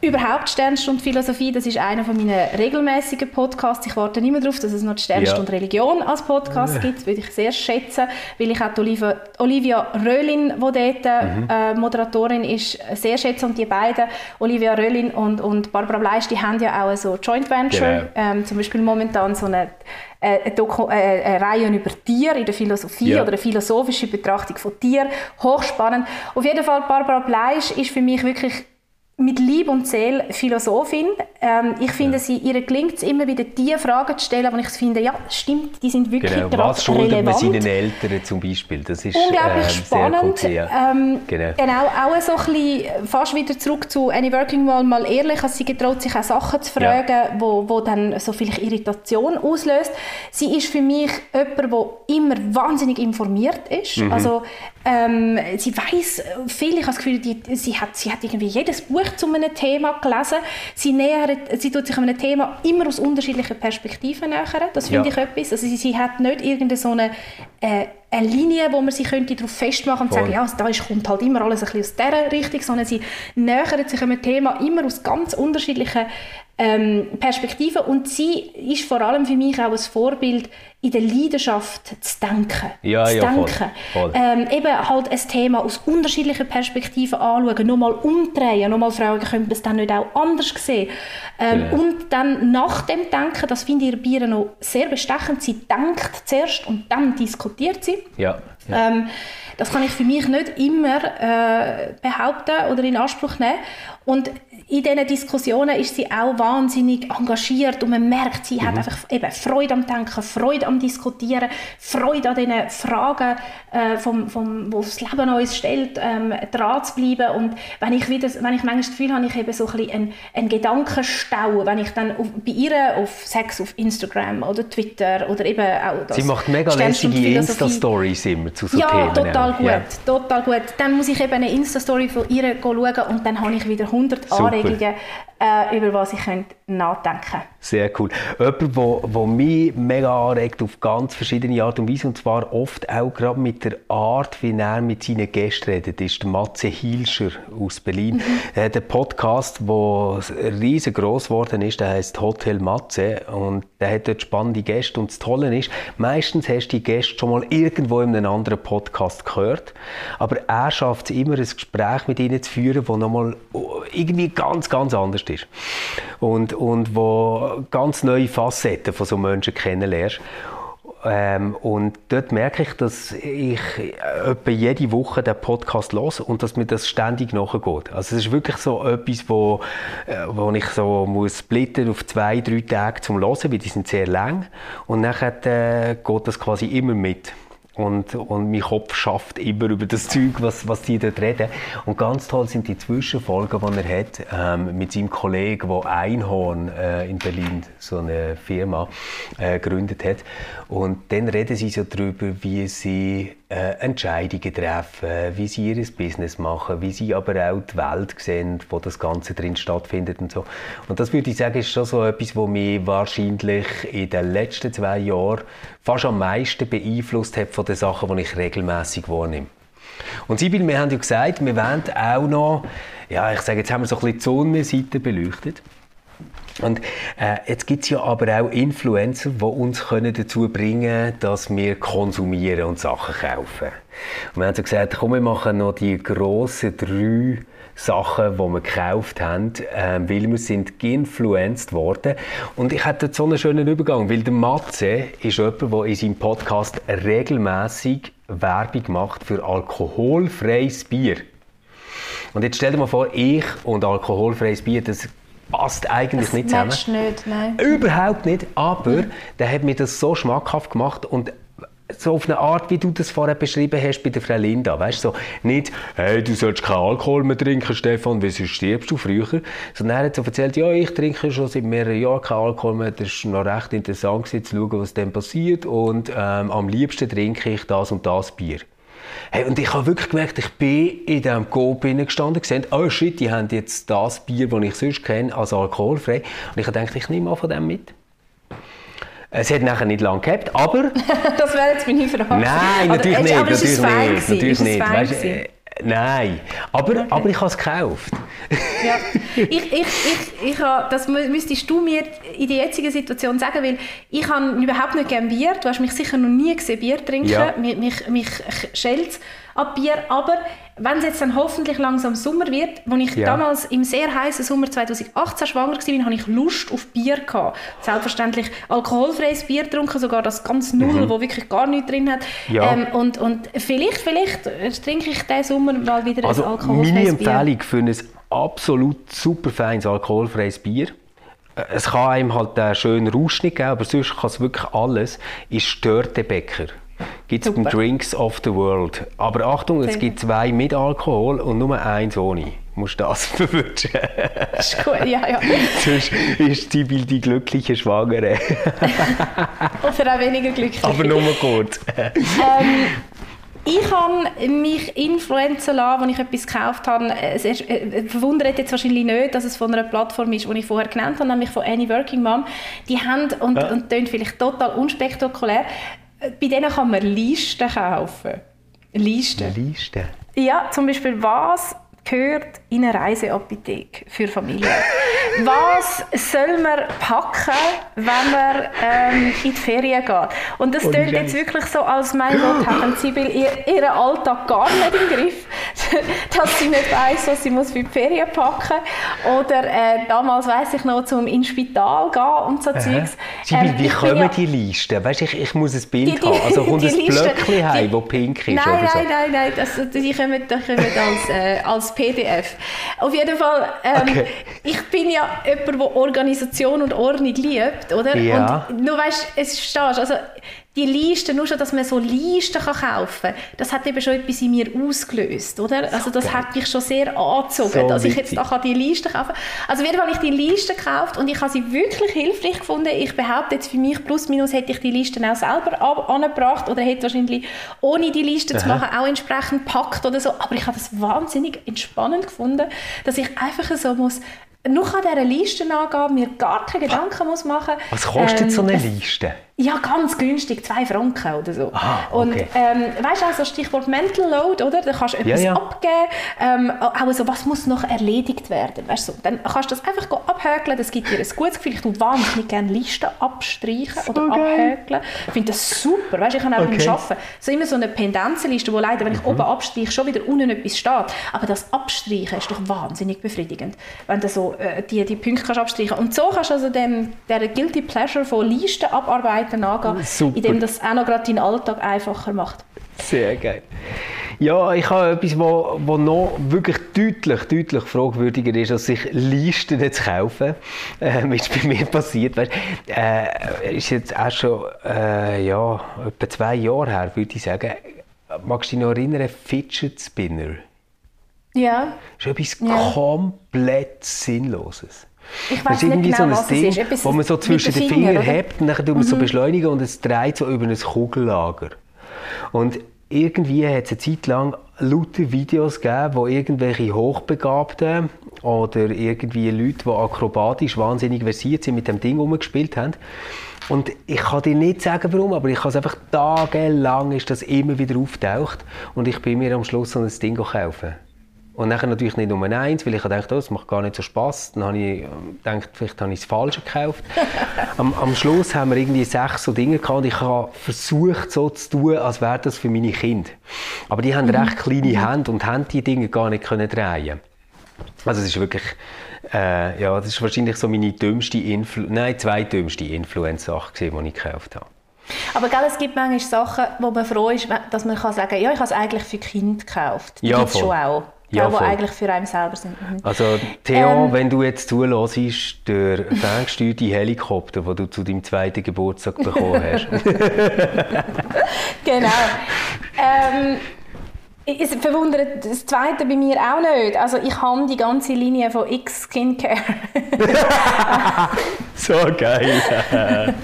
überhaupt Sternstunde Philosophie, das ist einer von meinen regelmäßigen Podcasts. Ich warte nicht mehr darauf, dass es noch die Sternstunde ja. Religion als Podcast ja. gibt. Das würde ich sehr schätzen, weil ich auch Olivia, Olivia Röhlin, die dort mhm. äh, Moderatorin ist, sehr schätze. Und die beiden, Olivia Röhlin und, und Barbara Bleisch, die haben ja auch so Joint Venture. Genau. Ähm, zum Beispiel momentan so eine äh, eine, Doku äh, eine Reihe über Tiere in der Philosophie ja. oder eine philosophische Betrachtung von Tieren. Hochspannend. Auf jeden Fall, Barbara Bleisch ist für mich wirklich mit Lieb und Seele Philosophin. Ähm, ich finde, sie, ihr gelingt es immer wieder, die Fragen zu stellen, wo ich finde, ja, stimmt, die sind wirklich genau. Was schuldet man seinen Eltern zum Beispiel? Das ist unglaublich äh, spannend. Cool, ja. ähm, genau. genau. auch so ein bisschen fast wieder zurück zu Annie Working Wall, mal ehrlich, als sie getraut, sich auch Sachen zu fragen, ja. wo, wo dann so vielleicht Irritation auslöst. Sie ist für mich jemand, der immer wahnsinnig informiert ist. Mhm. Also ähm, sie weiß viel, ich habe das Gefühl, die, sie, hat, sie hat irgendwie jedes Buch zu einem Thema gelesen. Sie, nähert, sie tut sich einem Thema immer aus unterschiedlichen Perspektiven nähern. Das finde ja. ich etwas. Also sie, sie hat nicht irgendeine so eine, äh, eine Linie, wo man sich könnte darauf festmachen und Voll. sagen, ja, da ist, kommt halt immer alles ein bisschen aus dieser Richtung, sondern sie nähert sich einem Thema immer aus ganz unterschiedlichen ähm, Perspektiven und sie ist vor allem für mich auch ein Vorbild in der Leidenschaft zu denken. Ja, zu ja, denken. Voll, voll. Ähm, eben halt ein Thema aus unterschiedlichen Perspektiven anschauen, nochmal umdrehen, nochmal fragen, könnte man es dann nicht auch anders sehen? Ähm, ja. Und dann nach dem Denken, das finde ich bei ihr noch sehr bestechend, sie denkt zuerst und dann diskutiert sie. Ja. ja. Das kann ich für mich nicht immer äh, behaupten oder in Anspruch nehmen. Und in diesen Diskussionen ist sie auch wahnsinnig engagiert und man merkt, sie mhm. hat einfach eben Freude am Denken, Freude am Diskutieren, Freude an diesen Fragen, äh, vom, vom, wo das Leben uns stellt, ähm, dran zu bleiben. Und wenn ich, wieder, wenn ich manchmal das Gefühl habe, ich habe so ein bisschen einen, einen Gedankenstau, wenn ich dann auf, bei ihr auf Sex auf Instagram oder Twitter oder eben auch das Sie macht mega lässige Insta-Stories immer zu so ja, Themen. Total gut, ja, total gut. Dann muss ich eben eine Insta-Story von ihr schauen und dann habe ich wieder 100 Anregungen Anregungen äh, über was ich könnte nachdenken könnte. Sehr cool. Jemand, der mich mega anregt auf ganz verschiedene Art und Weise, und zwar oft auch gerade mit der Art, wie er mit seinen Gästen redet, ist der Matze Hilscher aus Berlin. Mhm. Er hat einen Podcast, der riesengroß geworden ist, der heißt Hotel Matze und der hat dort spannende Gäste und das Tolle ist, meistens hast du die Gäste schon mal irgendwo in einem anderen Podcast gehört, aber er schafft es immer, ein Gespräch mit ihnen zu führen, das nochmal irgendwie ganz, ganz anders ist und, und wo ganz neue Facetten von so Menschen kennenlernst. Ähm, und dort merke ich, dass ich etwa jede Woche den Podcast los und dass mir das ständig nachgeht. Also es ist wirklich so etwas, wo, äh, wo ich so muss splitten auf zwei, drei Tage zum Hören, weil die sind sehr lang. Und dann äh, geht das quasi immer mit. Und, und mein Kopf schafft immer über das Zeug, was, was die dort reden. Und ganz toll sind die Zwischenfolgen, die er hat ähm, mit seinem Kollegen, der Einhorn äh, in Berlin, so eine Firma, äh, gegründet hat. Und dann reden sie so darüber, wie sie äh, Entscheidungen treffen, wie sie ihr Business machen, wie sie aber auch die Welt sehen, wo das Ganze drin stattfindet und so. Und das würde ich sagen, ist schon so etwas, was mich wahrscheinlich in den letzten zwei Jahren fast am meisten beeinflusst hat von den Sachen, die ich regelmäßig wahrnehme. Und Sibyl, wir haben ja gesagt, wir wollen auch noch, ja, ich sage, jetzt haben wir so ein bisschen die Sonnenseite beleuchtet. Und äh, jetzt gibt es ja aber auch Influencer, die uns können dazu bringen können, dass wir konsumieren und Sachen kaufen. Und wir haben so gesagt, komm, wir machen noch die grossen drei Sachen, die wir gekauft haben, äh, weil wir sind geinfluenced worden. Und ich hatte so einen schönen Übergang, weil der Matze ist jemand, der in seinem Podcast regelmäßig Werbung macht für alkoholfreies Bier. Und jetzt stell dir mal vor, ich und alkoholfreies Bier, das passt eigentlich das nicht zusammen. nicht, nein. Überhaupt nicht, aber mhm. der hat mir das so schmackhaft gemacht und so auf eine Art, wie du das vorher beschrieben hast bei der Frau Linda. Weißt so, nicht, hey, du sollst keinen Alkohol mehr trinken, Stefan, sonst stirbst du früher. Sondern er hat so erzählt, ja, ich trinke schon seit mehreren Jahren keinen Alkohol mehr. Das war noch recht interessant zu schauen, was dann passiert. Und ähm, am liebsten trinke ich das und das Bier. Hey, und ich habe wirklich gemerkt, ich bin in diesem Coop gestanden gesehen, oh shit, die haben jetzt das Bier, das ich sonst kenne, als alkoholfrei. Und ich habe gedacht, ich nehme mal von dem mit. Es hat nachher nicht lange gehabt, aber... das wäre jetzt meine Frage. Nein, natürlich aber, nicht. Aber natürlich nicht. Natürlich nicht. Weißt, äh, nein, aber, okay. aber ich habe es gekauft. Ja. ich, ich, ich, ich habe, das müsstest du mir in der jetzigen Situation sagen, weil ich habe überhaupt nicht gerne Bier. Du hast mich sicher noch nie gesehen Bier trinken. Ja. Mich, mich, mich schält ab Bier. Aber wenn es jetzt dann hoffentlich langsam Sommer wird, als ich ja. damals im sehr heißen Sommer 2018 schwanger war, hatte ich Lust auf Bier. Gehabt. Selbstverständlich alkoholfreies Bier getrunken, sogar das ganz Null, mhm. wo wirklich gar nichts drin hat. Ja. Ähm, und, und vielleicht, vielleicht trinke ich diesen Sommer mal wieder also ein alkoholfreies Bier. Meine Empfehlung für ein absolut super feines alkoholfreies Bier äh, es kann einem halt einen schönen Rausch nicht geben, aber sonst kann es wirklich alles, ist Störtebäcker gibt es beim Drinks of the World. Aber Achtung, es gibt zwei mit Alkohol und nur eins ohne. Du musst das verwünschen. ist gut, ja, ja. Sonst ist die die glückliche Schwangere. Oder auch weniger glücklich. Aber nur kurz. ähm, ich habe mich influenzen lassen, als ich etwas gekauft habe. Es äh, verwundert jetzt wahrscheinlich nicht, dass es von einer Plattform ist, die ich vorher genannt habe, nämlich von Any Working Mom. Die haben, und, ja. und klingt vielleicht total unspektakulär, bei denen kann man Listen kaufen. Listen. Listen? Ja, zum Beispiel, was gehört in eine Reiseapotheke für Familien? Was soll man packen, wenn man ähm, in die Ferien geht? Und das klingt jetzt wirklich so, als mein Gott, haben sie ihr, ihren Alltag gar nicht im Griff, dass sie nicht weiss, was sie muss für die Ferien packen Oder äh, damals weiss ich noch, zum ins Spital gehen und so Zeugs. Ähm, wie kommen ja, die Listen? Weißt, ich, ich muss ein Bild die, die, haben. Also kommt ein Blöckchen heim, das pink ist? Nein, oder so? nein, nein, nein. Das, die kommen, die kommen als, äh, als PDF. Auf jeden Fall, ähm, okay. ich bin ja jemand, der Organisation und Ordnung liebt, oder? Ja. Und du weißt, es verstehst, also die Liste, nur schon, dass man so Listen kann kaufen kann, das hat eben schon etwas in mir ausgelöst, oder? Also das hat mich schon sehr angezogen, so dass ich jetzt auch die Liste kaufen kann. Also Fall habe ich die Liste gekauft und ich habe sie wirklich hilfreich gefunden. Ich behaupte jetzt für mich, plus minus hätte ich die Listen auch selber angebracht oder hätte wahrscheinlich ohne die Liste Aha. zu machen auch entsprechend packt oder so. Aber ich habe das wahnsinnig entspannend gefunden, dass ich einfach so muss nur an dieser Liste angehen, mir gar keine Gedanken muss machen Was kostet ähm, so eine Liste? Ja, ganz günstig, zwei Franken oder so. Ah, okay. Und ähm, weißt du, also Stichwort Mental Load, oder? Da kannst du etwas ja, ja. abgeben. Ähm, auch so, was muss noch erledigt werden? Weißt du, dann kannst du das einfach abhökeln, das gibt dir ein gutes Gefühl. Ich tue wahnsinnig gerne Listen abstreichen so oder geil. abhökeln. Ich finde das super. Weißt, ich kann auch okay. beim Arbeiten so immer so eine Pendenzenliste, wo leider, wenn ich mhm. oben abstreiche, schon wieder unten etwas steht. Aber das Abstreichen ist doch wahnsinnig befriedigend, wenn du so äh, die, die Punkte kannst abstreichen Und so kannst du also dem, der Guilty Pleasure von Listen abarbeiten Möglichkeiten angehen, Super. indem das auch noch gerade deinen Alltag einfacher macht. Sehr geil. Ja, ich habe etwas, wo noch wirklich deutlich, deutlich fragwürdiger ist, als sich Listen zu kaufen. Ähm, ist bei mir passiert. Weißt, äh, ist jetzt auch schon äh, ja, etwa zwei Jahre her, würde ich sagen. Magst du dich noch erinnern? Fidget Spinner. Ja. Das ist etwas ja. komplett Sinnloses. Ich weiß nicht genau, so ein was Ding, ist. Wo man so zwischen den Fingern hebt und dann tut man mhm. so beschleunigen und es dreht so über ein Kugellager. Und irgendwie hat es eine Zeit lang lauter Videos gegeben, wo irgendwelche Hochbegabten oder irgendwie Leute, die akrobatisch wahnsinnig versiert sind, mit dem Ding umgespielt haben. Und ich kann dir nicht sagen, warum, aber ich habe es einfach tagelang ist das immer wieder auftaucht und ich bin mir am Schluss so ein Ding kaufen. Und dann natürlich nicht Nummer eins, weil ich dachte, oh, das macht gar nicht so Spass. Dann habe ich ähm, gedacht, vielleicht habe ich das Falsche gekauft. am, am, Schluss haben wir irgendwie sechs so Dinge gehabt und ich habe versucht, so zu tun, als wäre das für meine Kinder. Aber die haben mhm. recht kleine mhm. Hände und haben die Dinge gar nicht können drehen. Also es ist wirklich, äh, ja, das ist wahrscheinlich so meine dümmste Influ nein, zweitdümmste Influence-Sache die ich gekauft habe. Aber gell, es gibt manchmal Sachen, wo man froh ist, dass man kann sagen kann, ja, ich habe es eigentlich für Kinder gekauft. Die ja, schon auch. Ja, die eigentlich für einen selber sind. Mhm. Also Theo, ähm, wenn du jetzt zulässt, der ferngesteuerte Helikopter, den du zu deinem zweiten Geburtstag bekommen hast. genau. Ähm, es verwundert das Zweite bei mir auch nicht. Also ich habe die ganze Linie von X Skincare. so geil.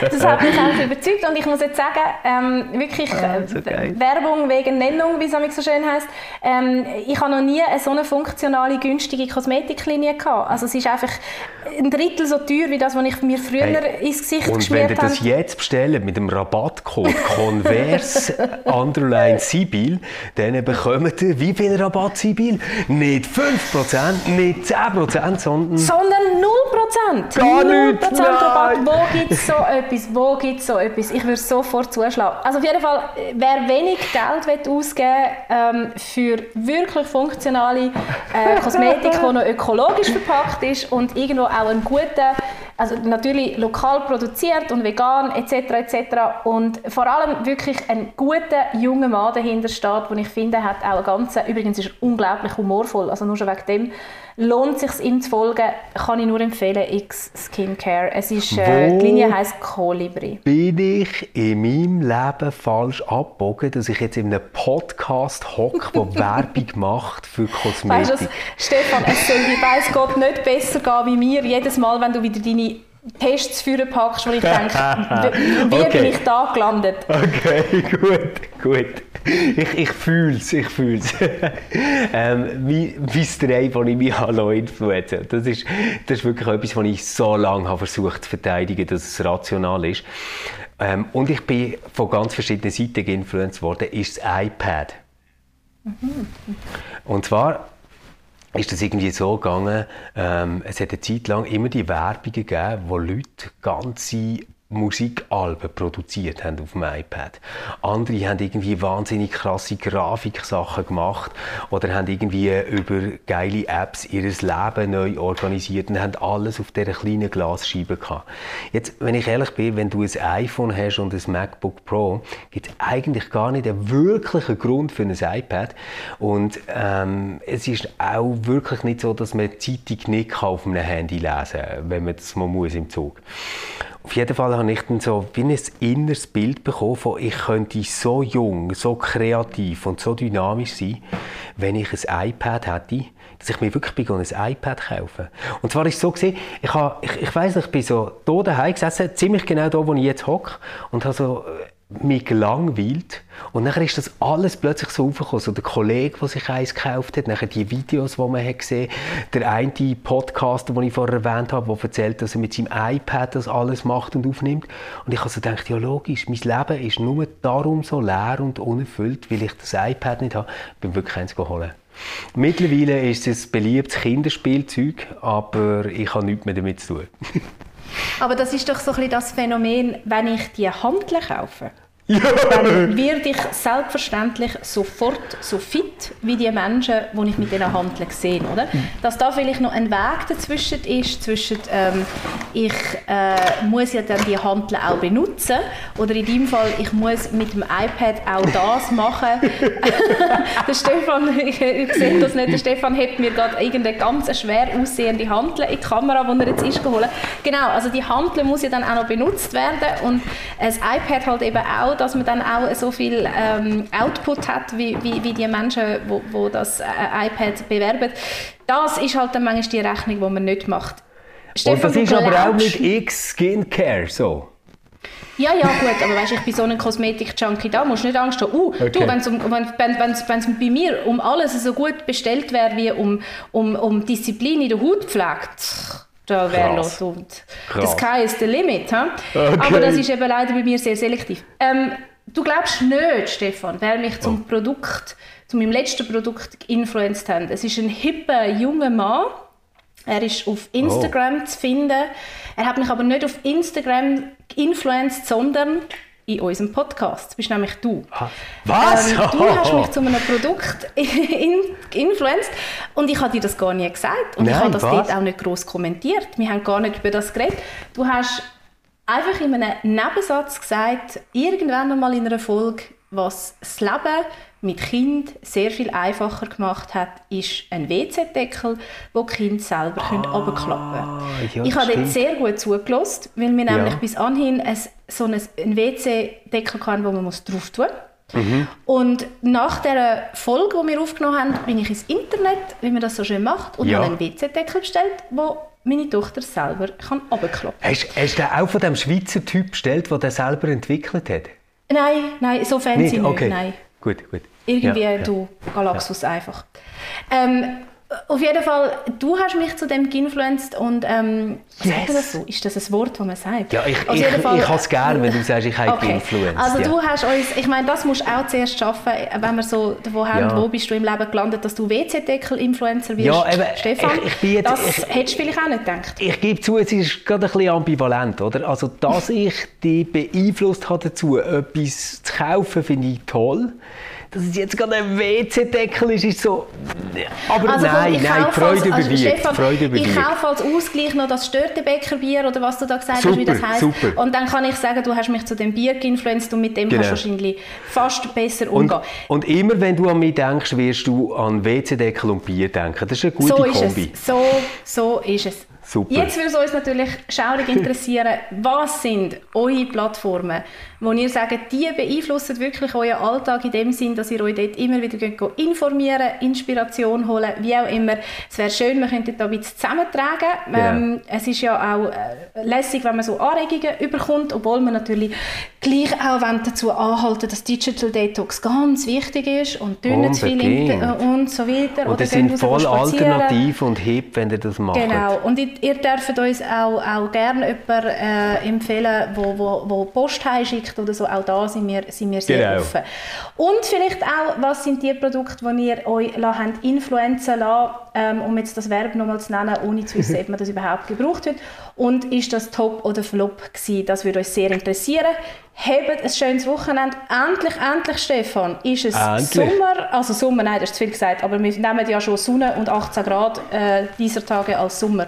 das hat mich auch überzeugt und ich muss jetzt sagen, ähm, wirklich ah, so äh, Werbung wegen Nennung, wie es so schön heißt. Ähm, ich habe noch nie eine so eine funktionale, günstige Kosmetiklinie gehabt. Also es ist einfach ein Drittel so teuer wie das, was ich mir früher hey. ins Gesicht und geschmiert habe. Und wenn ihr das jetzt bestellt mit dem Rabattcode Converse Underline Sibyl, dann bekommt ihr wie viel Rabatt Sibyl? Nicht 5%, nicht 10%, sondern... Sondern 0%! Gar 0% nicht! Rabatt. Wo gibt es so etwas? Wo gibt so etwas? Ich würde sofort zuschlagen. Also auf jeden Fall, wer wenig Geld ausgeben ähm, für wirklich funktionale äh, Kosmetik, die noch ökologisch verpackt ist und irgendwo auch einen guten also natürlich lokal produziert und vegan etc. etc. Und vor allem wirklich ein guter junger Mann dahinter steht, den ich finde, hat auch eine ganze, übrigens ist er unglaublich humorvoll, also nur schon wegen dem lohnt es sich ihm zu folgen, kann ich nur empfehlen, X Skincare. Es ist, äh, die Linie heisst Colibri. Bin ich in meinem Leben falsch abgebogen, dass ich jetzt in einem Podcast hocke, der Werbung macht für Kosmetik? Weißt du, Stefan, es soll dir weiß Gott nicht besser gehen wie mir, jedes Mal, wenn du wieder deine Tests führen packst, wo ich denke, wie okay. bin ich da gelandet? Okay, gut, gut. Ich, ich fühle es, ich fühle es. ähm, wie, wie das Drei, das ich mich influenzen das ist, das ist wirklich etwas, was ich so lange habe versucht zu verteidigen, dass es rational ist. Ähm, und ich bin von ganz verschiedenen Seiten geinfluenced worden, ist das iPad. Mhm. Und zwar ist das irgendwie so gegangen, ähm, es hat eine Zeit lang immer die Werbungen gegeben, wo Leute ganze Musikalben produziert haben auf dem iPad. Andere haben irgendwie wahnsinnig krasse Grafiksachen gemacht oder haben irgendwie über geile Apps ihr Leben neu organisiert und haben alles auf dieser kleinen Glasscheibe gehabt. Jetzt, wenn ich ehrlich bin, wenn du ein iPhone hast und ein MacBook Pro, gibt es eigentlich gar nicht einen wirklichen Grund für ein iPad und ähm, es ist auch wirklich nicht so, dass man die Zeitung nicht auf einem Handy lesen kann, wenn man das mal muss im Zug. Auf jeden Fall habe ich dann so wie ein inneres Bild bekommen von, ich könnte so jung, so kreativ und so dynamisch sein, wenn ich ein iPad hätte, dass ich mir wirklich ein iPad kaufen. Und zwar ist es so gesehen, ich, habe, ich, ich weiss nicht, ich bin so hier daheim gesessen, ziemlich genau da, wo ich jetzt hocke, und habe so mich gelangweilt. Und dann ist das alles plötzlich so aufgekommen. So der Kollege, der sich eins gekauft hat, nachher die Videos, die man hat gesehen der eine Podcaster, den ich vorher erwähnt habe, der erzählt, dass er mit seinem iPad das alles macht und aufnimmt. Und ich habe so gedacht, ja logisch, mein Leben ist nur darum so leer und unerfüllt, weil ich das iPad nicht habe. Ich bin wirklich eins geholt. Mittlerweile ist es ein beliebtes Kinderspielzeug, aber ich habe nichts mehr damit zu tun. aber das ist doch so ein bisschen das Phänomen, wenn ich die Handel kaufe. Dann werde ich selbstverständlich sofort so fit wie die Menschen, die ich mit ihnen handeln sehe. Oder? Dass da vielleicht noch ein Weg dazwischen ist, zwischen ähm, ich äh, muss ja dann die Handel auch benutzen oder in deinem Fall, ich muss mit dem iPad auch das machen. der Stefan, ich, ich sehe das nicht, der Stefan hat mir gerade irgendeine ganz schwer aussehende Handel in die Kamera, die er jetzt ist, geholt. Genau, also die Handel muss ja dann auch noch benutzt werden und das iPad halt eben auch dass man dann auch so viel ähm, Output hat, wie, wie, wie die Menschen, wo, wo das äh, iPad bewerben. Das ist halt dann manchmal die Rechnung, die man nicht macht. Stefan, Und das ist aber auch mit X Skincare so. Ja, ja, gut, aber weißt, ich bin so ein Kosmetik-Junkie, da musst du nicht Angst haben. Uh, okay. du, wenn's um, wenn es wenn, bei mir um alles so gut bestellt wäre wie um, um, um Disziplin in der Hautpflege, da wäre los. Und the sky is the limit. Huh? Okay. Aber das ist eben leider bei mir sehr selektiv. Ähm, du glaubst nicht, Stefan, wer mich zum oh. Produkt, zu meinem letzten Produkt influenced hat. Es ist ein hipper junger Mann. Er ist auf Instagram oh. zu finden. Er hat mich aber nicht auf Instagram influenced, sondern in unserem Podcast. Das bist nämlich du. Was? Ähm, du hast mich zu einem Produkt influenced und ich habe dir das gar nie gesagt. Und Nein, ich habe das was? dort auch nicht groß kommentiert. Wir haben gar nicht über das geredet. Du hast einfach in einem Nebensatz gesagt, irgendwann einmal in einer Folge, was das Leben mit Kind sehr viel einfacher gemacht hat, ist ein WC-Deckel, wo die Kinder selber ah, runterklappen können. Ja, ich habe dort sehr gut zugelassen, weil wir ja. nämlich bis anhin ein, so einen WC-Deckel hatten, wo man drauf tun muss. Mhm. Und nach der Folge, die wir aufgenommen haben, bin ich ins Internet, wie man das so schön macht, und ja. habe einen WC-Deckel bestellt, wo meine Tochter selber kann runterklappen kann. Hast, hast du auch von dem Schweizer Typ bestellt, der den selber entwickelt hat? Nein, nein, so fancy nicht. Okay. nicht. Nein. Gut, gut. Irgendwie ja, du, Galaxus ja. einfach. Ähm, auf jeden Fall, du hast mich zu dem geinfluenced und ähm, yes. das so? Ist das ein Wort, das man sagt? Ja, ich, ich, ich habe es gerne, wenn du sagst, ich habe okay. geinfluenced. Also ja. du hast uns, ich meine, das musst du auch zuerst schaffen, wenn wir so davon haben, ja. wo bist du im Leben gelandet, dass du WC-Deckel-Influencer wirst, ja, eben, Stefan. Ich, ich bin jetzt, das ich, hättest du vielleicht auch nicht gedacht. Ich gebe zu, es ist gerade ein bisschen ambivalent, oder? Also, dass ich dich beeinflusst habe dazu, etwas zu kaufen, finde ich toll dass es jetzt gerade ein WC-Deckel ist, ist so... Aber also, nein, nein, Freude als, also, Stefan, Freude überwiegt. Ich kaufe als Ausgleich noch das Störtebäcker-Bier oder was du da gesagt super, hast, wie das heisst. Super. Und dann kann ich sagen, du hast mich zu dem Bier geinfluenced und mit dem genau. kannst du wahrscheinlich fast besser umgehen. Und, und, immer wenn du an mich denkst, wirst du an WC-Deckel und Bier denken. Das ist eine gute so Kombi. Ist es. So, so ist es. Super. Jetzt würde es uns natürlich schaurig interessieren, was sind eure Plattformen, wo ihr sagt, die beeinflussen wirklich euren Alltag in dem Sinn, dass ihr euch dort immer wieder informieren, Inspiration holen, wie auch immer. Es wäre schön, wir könnten da ein bisschen zusammentragen. Genau. Ähm, es ist ja auch äh, lässig, wenn man so Anregungen überkommt, obwohl man natürlich gleich auch dazu anhalten, dass Digital Detox ganz wichtig ist und dünner zu viel äh, und so weiter. Und das sind voll alternativ und hip, wenn ihr das macht. Genau. Und ihr dürft uns auch, auch gerne jemanden äh, empfehlen, wo, wo, wo Post heimschickt oder so. Auch da sind wir, sind wir sehr genau. offen. Und vielleicht auch, was sind die Produkte, die ihr euch habt influenzen lassen, ähm, um jetzt das Verb nochmal zu nennen, ohne zu wissen, ob man das überhaupt gebraucht hat. Und ist das Top oder Flop gewesen? Das würde uns sehr interessieren. Habt ein schönes Wochenende. Endlich, endlich, Stefan, ist es endlich. Sommer. Also Sommer, nein, das ist zu viel gesagt, aber wir nehmen ja schon Sonne und 18 Grad äh, dieser Tage als Sommer.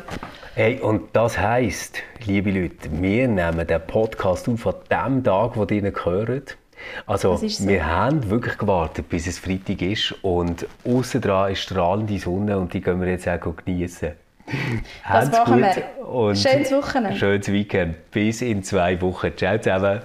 Hey, und das heisst, liebe Leute, wir nehmen den Podcast auf an dem Tag, wo ihr ihn hört. Also, so. wir haben wirklich gewartet, bis es Freitag ist und außen dran ist strahlende Sonne und die können wir jetzt auch genießen. Das machen wir. Und schönes Wochenende. Schönes Weekend. Bis in zwei Wochen. Ciao zusammen.